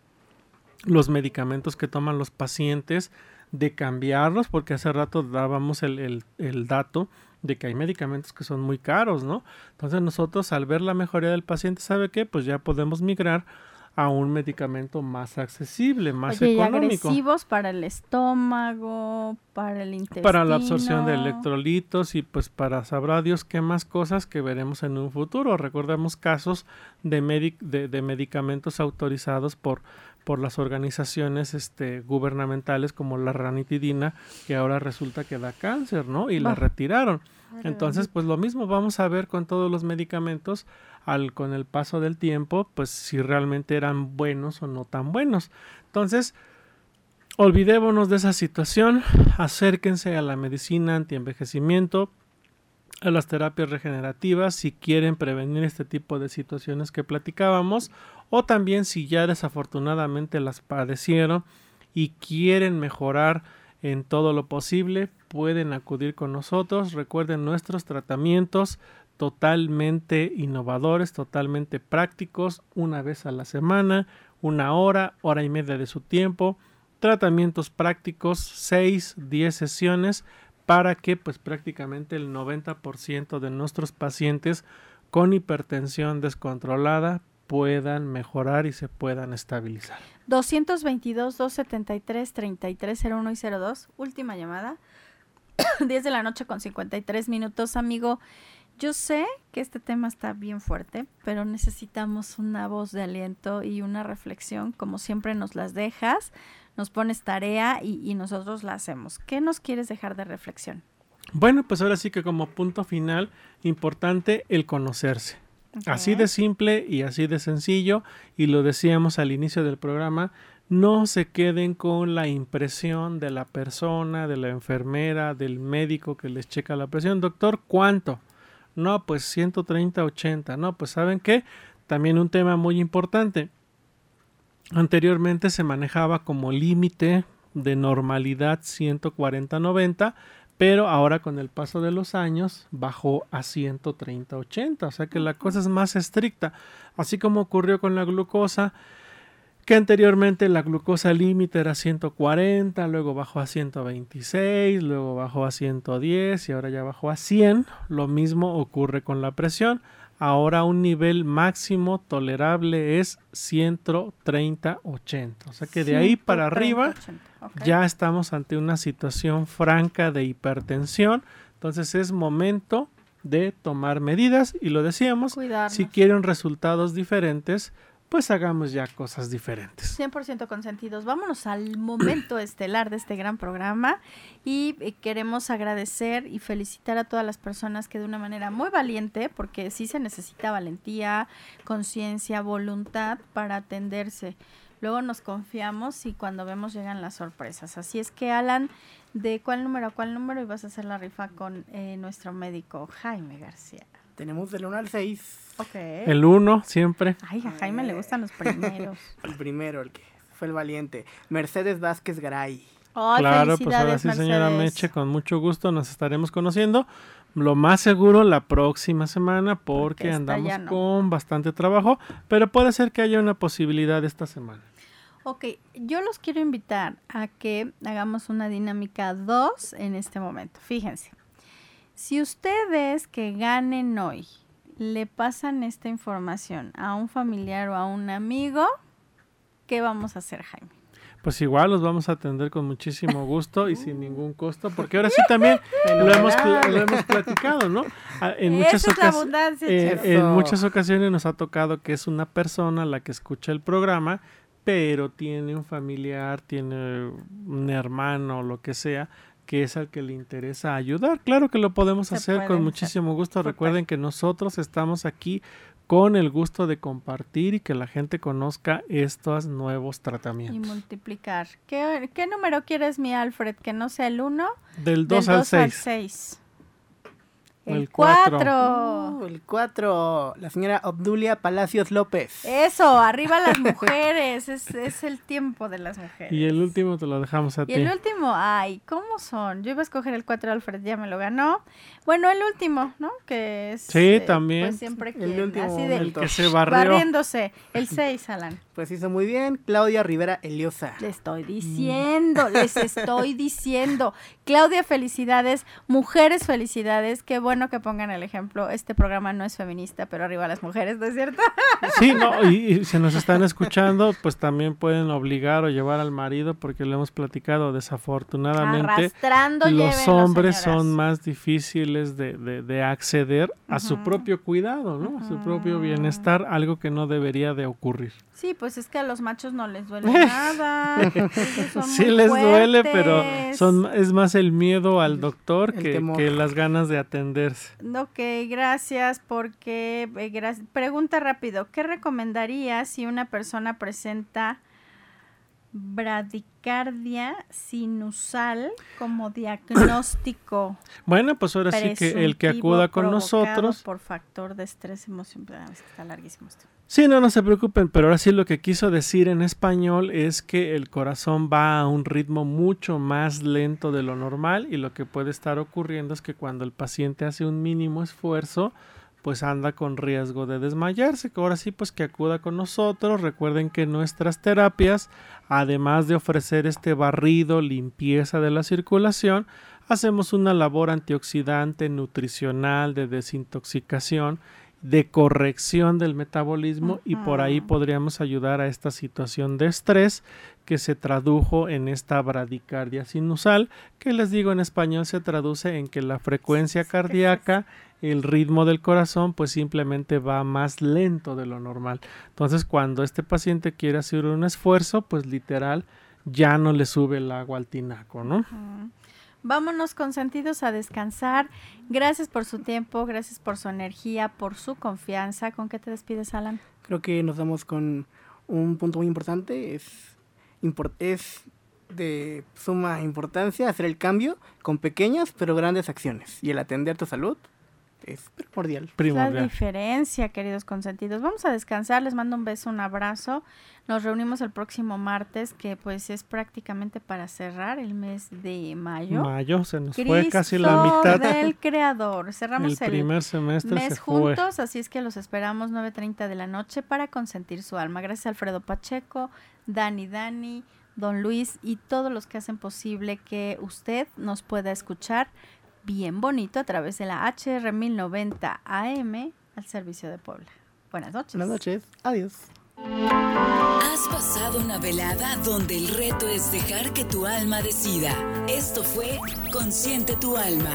los medicamentos que toman los pacientes, de cambiarlos, porque hace rato dábamos el, el, el dato de que hay medicamentos que son muy caros, ¿no? Entonces nosotros al ver la mejoría del paciente, ¿sabe qué? Pues ya podemos migrar a un medicamento más accesible, más Oye, y económico. agresivos para el estómago, para el intestino. para la absorción de electrolitos y pues para sabrá Dios qué más cosas que veremos en un futuro. Recordemos casos de, medic- de, de medicamentos autorizados por, por las organizaciones este, gubernamentales como la ranitidina, que ahora resulta que da cáncer, ¿no? Y la retiraron. Entonces, pues lo mismo vamos a ver con todos los medicamentos con el paso del tiempo, pues si realmente eran buenos o no tan buenos. Entonces, olvidémonos de esa situación, acérquense a la medicina antienvejecimiento, a las terapias regenerativas si quieren prevenir este tipo de situaciones que platicábamos o también si ya desafortunadamente las padecieron y quieren mejorar en todo lo posible, pueden acudir con nosotros. Recuerden nuestros tratamientos totalmente innovadores, totalmente prácticos, una vez a la semana, una hora, hora y media de su tiempo, tratamientos prácticos, 6, 10 sesiones para que pues prácticamente el 90% de nuestros pacientes con hipertensión descontrolada puedan mejorar y se puedan estabilizar. 222-273-3301 y 02. Última llamada. [COUGHS] 10 de la noche con 53 minutos, amigo. Yo sé que este tema está bien fuerte, pero necesitamos una voz de aliento y una reflexión, como siempre nos las dejas, nos pones tarea y, y nosotros la hacemos. ¿Qué nos quieres dejar de reflexión? Bueno, pues ahora sí que como punto final, importante el conocerse. Así de simple y así de sencillo, y lo decíamos al inicio del programa, no se queden con la impresión de la persona, de la enfermera, del médico que les checa la presión. Doctor, ¿cuánto? No, pues 130, 80. No, pues ¿saben qué? También un tema muy importante. Anteriormente se manejaba como límite de normalidad 140-90, pero ahora con el paso de los años bajó a 130-80, o sea que la cosa es más estricta, así como ocurrió con la glucosa, que anteriormente la glucosa límite era 140, luego bajó a 126, luego bajó a 110 y ahora ya bajó a 100. Lo mismo ocurre con la presión. Ahora un nivel máximo tolerable es 130-80. O sea que de ahí para arriba 130, ok. ya estamos ante una situación franca de hipertensión. Entonces es momento de tomar medidas y lo decíamos, Cuidarnos. si quieren resultados diferentes, pues hagamos ya cosas diferentes. 100% consentidos. Vámonos al momento estelar de este gran programa y eh, queremos agradecer y felicitar a todas las personas que de una manera muy valiente, porque sí se necesita valentía, conciencia, voluntad para atenderse. Luego nos confiamos y cuando vemos llegan las sorpresas. Así es que Alan, ¿de cuál número a cuál número ibas a hacer la rifa con eh, nuestro médico Jaime García? Tenemos del 1 al 6. Ok. El uno siempre. Ay, a Jaime le gustan los primeros. [LAUGHS] El primero, el que fue el valiente. Mercedes Vázquez Garay. Ay, claro, pues ahora sí, señora. Meche, con mucho gusto nos estaremos conociendo. Lo más seguro la próxima semana porque, andamos no. con bastante trabajo, pero puede ser que haya una posibilidad esta semana. Ok, yo los quiero invitar a que hagamos una dinámica 2 en este momento. Fíjense, si ustedes que ganen hoy le pasan esta información a un familiar o a un amigo, ¿qué vamos a hacer, Jaime? Pues igual los vamos a atender con muchísimo gusto y sin ningún costo, porque ahora sí [LAUGHS] también lo hemos, pl- lo hemos platicado, ¿no? Ah, En muchas, ocas- eh, en muchas ocasiones nos ha tocado que es una persona la que escucha el programa, pero tiene un familiar, tiene un hermano, lo que sea, que es al que le interesa ayudar. Claro que lo podemos Se hacer con hacer. muchísimo gusto. Recuerden que nosotros estamos aquí con el gusto de compartir y que la gente conozca estos nuevos Y tratamientos. multiplicar. ¿Qué, qué número quieres, mi Alfred? Que no sea el 1, Del del 2 al 2 al 6. 6. El El cuatro. 4. Uh, el 4. La señora Obdulia Palacios López. Eso, arriba las mujeres, es, es el tiempo de las mujeres. Y el último te lo dejamos a Y ti. el último, ay, ¿cómo son? Yo iba a escoger el 4 Alfred, ya me lo ganó. Bueno, el último, ¿no? Que es... Sí, también. Pues siempre El quien, último así de... El que se barrió. Barriéndose, el 6, Alan. [LAUGHS] Pues hizo muy bien. Claudia Rivera Eliosa. Le estoy diciendo, les estoy diciendo. Claudia, felicidades. Mujeres, felicidades. Qué bueno que pongan el ejemplo. Este programa no es feminista, pero arriba las mujeres, ¿no es cierto? [LAUGHS] Sí, no, y, y si nos están escuchando, pues también pueden obligar o llevar al marido, porque lo hemos platicado, desafortunadamente. Arrastrando Los hombres señoras. son más difíciles de, de- de acceder a su propio cuidado, ¿no? A su propio bienestar, algo que no debería de ocurrir. Sí, pues es que a los machos no les duele [LAUGHS] nada. Sí les duele, pero son es más el miedo al doctor que, las ganas de atenderse. Ok, gracias porque eh, gra- pregunta rápido, ¿qué recomendarías si una persona presenta bradicardia sinusal como diagnóstico? [COUGHS] Bueno, pues ahora sí que el que acuda con nosotros por factor de estrés emocional, que está larguísimo esto. Sí, no, no se preocupen, pero ahora sí lo que quiso decir en español es que el corazón va a un ritmo mucho más lento de lo normal y lo que puede estar ocurriendo es que cuando el paciente hace un mínimo esfuerzo, pues anda con riesgo de desmayarse, que ahora sí pues que acuda con nosotros. Recuerden que nuestras terapias, además de ofrecer este barrido, limpieza de la circulación, hacemos una labor antioxidante, nutricional, de desintoxicación de corrección del metabolismo y por ahí podríamos ayudar a esta situación de estrés que se tradujo en esta bradicardia sinusal, que les digo en español se traduce en que la frecuencia cardíaca, el ritmo del corazón, pues simplemente va más lento de lo normal. Entonces, cuando este paciente quiere hacer un esfuerzo, pues literal ya no le sube el agua al tinaco, ¿no? Vámonos consentidos a descansar. Gracias por su tiempo, gracias por su energía, por su confianza. ¿Con qué te despides, Alan? Creo que nos damos con un punto muy importante. Es, es de suma importancia hacer el cambio con pequeñas pero grandes acciones. Y el atender tu salud es primordial. La diferencia, queridos consentidos. Vamos a descansar, les mando un beso, un abrazo. Nos reunimos el próximo martes, que pues es prácticamente para cerrar el mes de mayo. Mayo se nos fue casi la mitad. del creador. Cerramos El el, primer semestre mes se juntos, así es que los esperamos 9.30 de la noche para consentir su alma. Gracias a Alfredo Pacheco, Dani Dani, Don Luis y todos los que hacen posible que usted nos pueda escuchar bien bonito a través de la HR 1090 AM al servicio de Puebla. Buenas noches. Buenas noches. Adiós. Has pasado una velada donde el reto es dejar que tu alma decida. Esto fue Consciente tu alma.